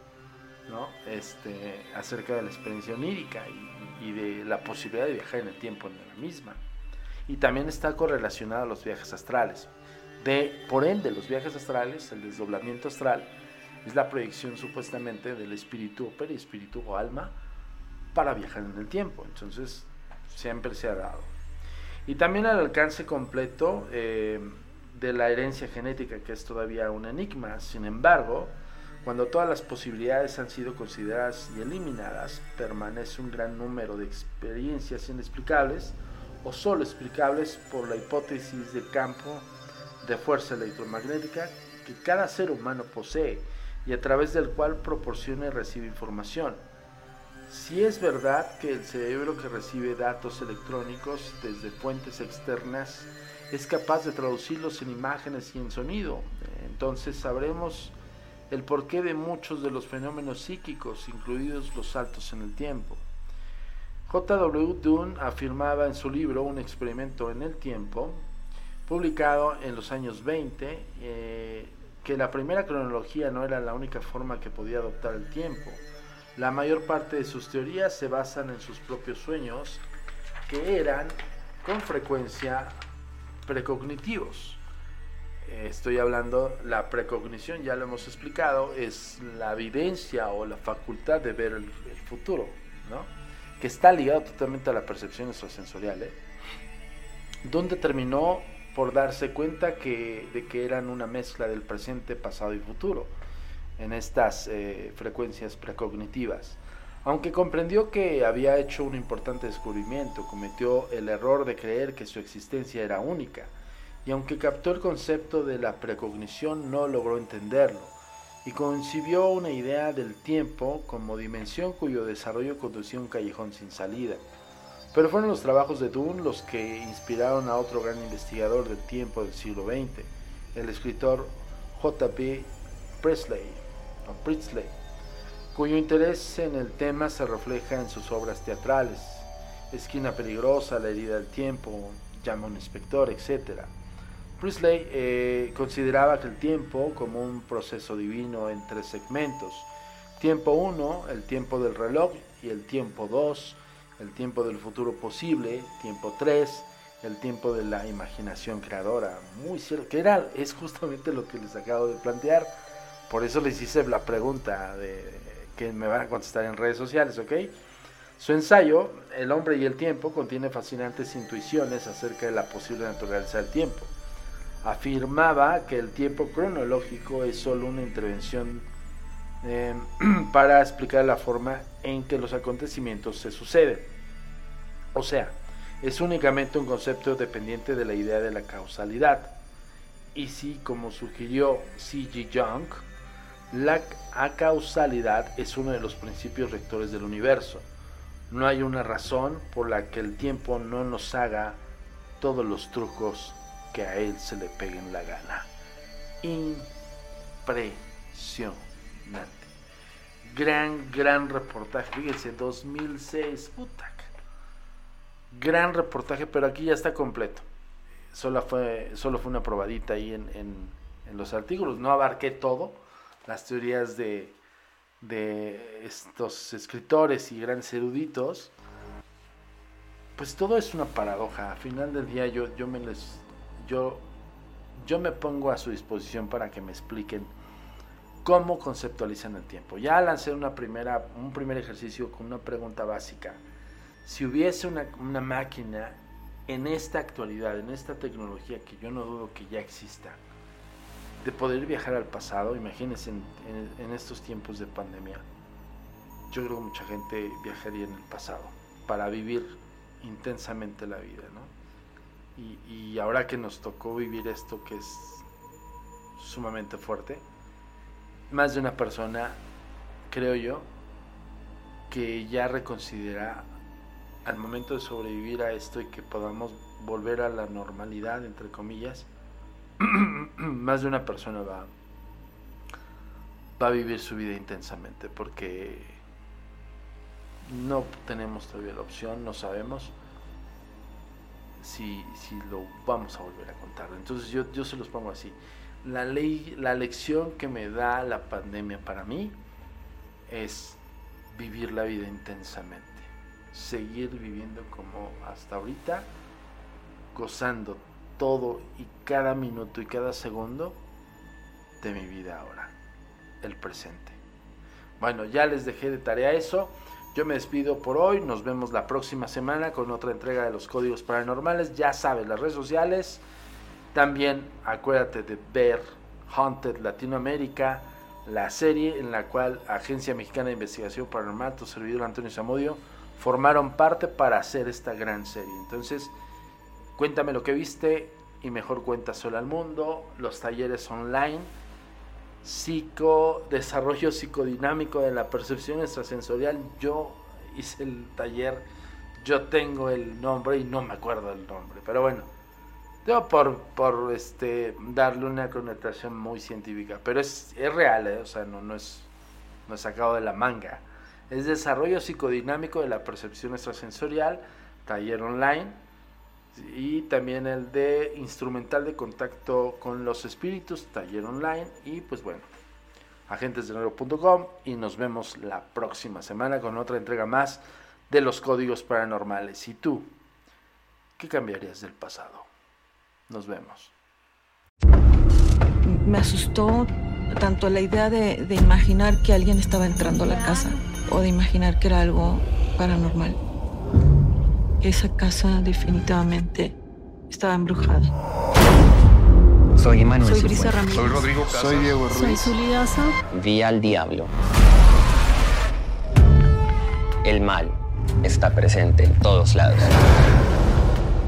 ¿no? este, acerca de la experiencia onírica y, y, de la posibilidad de viajar en el tiempo en la misma. Y también está correlacionado a los viajes astrales. De, por ende, los viajes astrales, el desdoblamiento astral, es la proyección supuestamente del espíritu o perispíritu o alma para viajar en el tiempo. Entonces, siempre se ha dado. Y también el alcance completo eh, de la herencia genética, que es todavía un enigma. Sin embargo, cuando todas las posibilidades han sido consideradas y eliminadas, permanece un gran número de experiencias inexplicables o solo explicables por la hipótesis de campo de fuerza electromagnética que cada ser humano posee y a través del cual proporciona y recibe información. Si es verdad que el cerebro que recibe datos electrónicos desde fuentes externas es capaz de traducirlos en imágenes y en sonido, entonces sabremos el porqué de muchos de los fenómenos psíquicos, incluidos los saltos en el tiempo. J.W. Dunn afirmaba en su libro Un experimento en el tiempo, publicado en los años 20, eh, que la primera cronología no era la única forma que podía adoptar el tiempo la mayor parte de sus teorías se basan en sus propios sueños, que eran con frecuencia precognitivos. Estoy hablando, la precognición, ya lo hemos explicado, es la evidencia o la facultad de ver el, futuro, ¿no? que está ligado totalmente a la percepción extrasensorial. ¿eh? Donde terminó por darse cuenta que, de que eran una mezcla del presente, pasado y futuro en estas eh, frecuencias precognitivas. Aunque comprendió que había hecho un importante descubrimiento, cometió el error de creer que su existencia era única, y aunque captó el concepto de la precognición no logró entenderlo, y concibió una idea del tiempo como dimensión cuyo desarrollo conducía a un callejón sin salida. Pero fueron los trabajos de Dunn los que inspiraron a otro gran investigador del tiempo del siglo XX, el escritor J.P. Presley, Priestley, cuyo interés en el tema se refleja en sus obras teatrales, Esquina Peligrosa, La herida del tiempo, Llama un inspector, etc. Priestley eh, consideraba que el tiempo como un proceso divino en tres segmentos. Tiempo 1, el tiempo del reloj, y el tiempo 2, el tiempo del futuro posible, tiempo 3, el tiempo de la imaginación creadora. Muy cierto, que era, es justamente lo que les acabo de plantear. Por eso les hice la pregunta de que me van a contestar en redes sociales, ¿ok? Su ensayo, El hombre y el tiempo, contiene fascinantes intuiciones acerca de la posible naturaleza del tiempo. Afirmaba que el tiempo cronológico es solo una intervención eh, [clears throat] para explicar la forma en que los acontecimientos se suceden. O sea, es únicamente un concepto dependiente de la idea de la causalidad. Y si, como sugirió C.G. Jung, la acausalidad es uno de los principios rectores del universo. No hay una razón por la que el tiempo no nos haga todos los trucos que a él se le peguen la gana. Impresionante. Gran, gran reportaje. Fíjense, 2006. Puta. Gran reportaje, pero aquí ya está completo. Solo fue, solo fue una probadita ahí en, en, en los artículos. No abarqué todo las teorías de, de estos escritores y grandes eruditos, pues todo es una paradoja. Al final del día yo, yo, me les, yo, yo me pongo a su disposición para que me expliquen cómo conceptualizan el tiempo. Ya lancé una primera, un primer ejercicio con una pregunta básica. Si hubiese una, una máquina en esta actualidad, en esta tecnología que yo no dudo que ya exista, de poder viajar al pasado, imagínense en, estos tiempos de pandemia, yo creo que mucha gente viajaría en el pasado para vivir intensamente la vida, ¿no? Y, y ahora que nos tocó vivir esto que es sumamente fuerte, más de una persona, creo yo, que ya reconsidera al momento de sobrevivir a esto y que podamos volver a la normalidad, entre comillas, [clears throat] más de una persona va, va a vivir su vida intensamente porque no tenemos todavía la opción, no sabemos si, si lo vamos a volver a contar. Entonces yo, yo se los pongo así. La, ley, la lección que me da la pandemia para mí es vivir la vida intensamente, seguir viviendo como hasta ahorita, gozando todo y cada minuto y cada segundo de mi vida ahora, el presente. Bueno, ya les dejé de tarea eso. Yo me despido por hoy. Nos vemos la próxima semana con otra entrega de los códigos paranormales. Ya sabes, las redes sociales. También acuérdate de ver Haunted Latinoamérica, la serie en la cual Agencia Mexicana de Investigación Paranormal, tu servidor Antonio Zamudio, formaron parte para hacer esta gran serie. Entonces, Cuéntame lo que viste y mejor cuenta solo al mundo, los talleres online, psico, desarrollo psicodinámico de la percepción extrasensorial. Yo hice el taller, yo tengo el nombre y no me acuerdo el nombre, pero bueno, yo por, por este, darle una connotación muy científica, pero es, es real, ¿eh? o sea, no, no, es, no es sacado de la manga. Es desarrollo psicodinámico de la percepción extrasensorial, taller online y también el de instrumental de contacto con los espíritus, taller online y pues bueno, agentesdenero.com y nos vemos la próxima semana con otra entrega más de los códigos paranormales. ¿Y tú? ¿Qué cambiarías del pasado? Nos vemos. Me asustó tanto la idea de, de imaginar que alguien estaba entrando a la casa o de imaginar que era algo paranormal esa casa definitivamente estaba embrujada. Soy Emanuel Soy Brisa. Ramírez. Soy Rodrigo Casas. Soy Diego Soy Ruiz. Zuli Daza. Vi al diablo. El mal está presente en todos lados.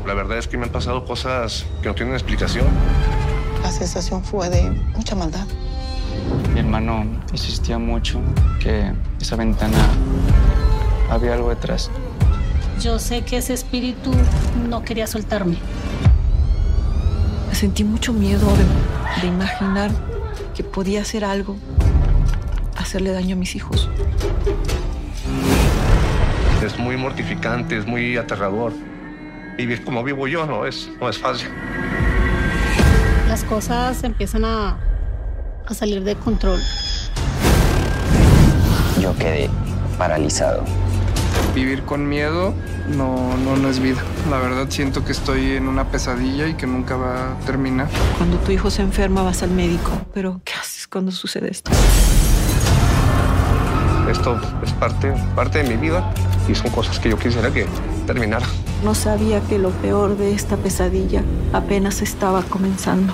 La verdad es que me han pasado cosas que no tienen explicación. La sensación fue de mucha maldad. Mi hermano insistía mucho que esa ventana había algo detrás. Yo sé que ese espíritu no quería soltarme. Sentí mucho miedo de, de imaginar que podía hacer algo, hacerle daño a mis hijos. Es muy mortificante, es muy aterrador. Vivir como vivo yo no es, no es fácil. Las cosas empiezan a, a salir de control. Yo quedé paralizado. Vivir con miedo no, no, no es vida. La verdad siento que estoy en una pesadilla y que nunca va a terminar. Cuando tu hijo se enferma vas al médico, pero ¿qué haces cuando sucede esto? Esto es parte, parte de mi vida y son cosas que yo quisiera que terminara. No sabía que lo peor de esta pesadilla apenas estaba comenzando.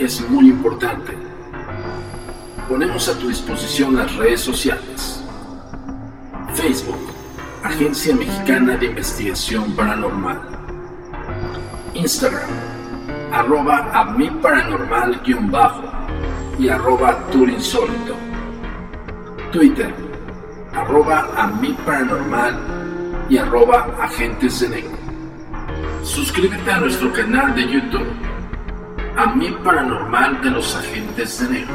Es muy importante. Ponemos a tu disposición las redes sociales. Facebook, Agencia Mexicana de Investigación Paranormal. Instagram, arroba a mi paranormal guion bajo y arroba turinsólito. Twitter, arroba a mi paranormal y arroba agentes de negro. Suscríbete a nuestro canal de YouTube, a mi paranormal de los agentes de negro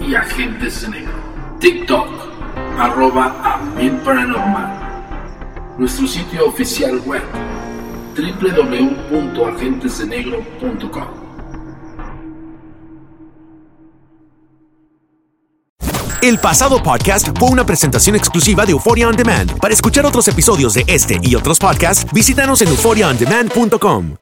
y agentes de negro. TikTok, arroba a mi paranormal. Nuestro sitio oficial web, www.agentesdenegro.com. El pasado podcast fue una presentación exclusiva de Euphoria On Demand. Para escuchar otros episodios de este y otros podcasts, visítanos en euphoriaondemand.com.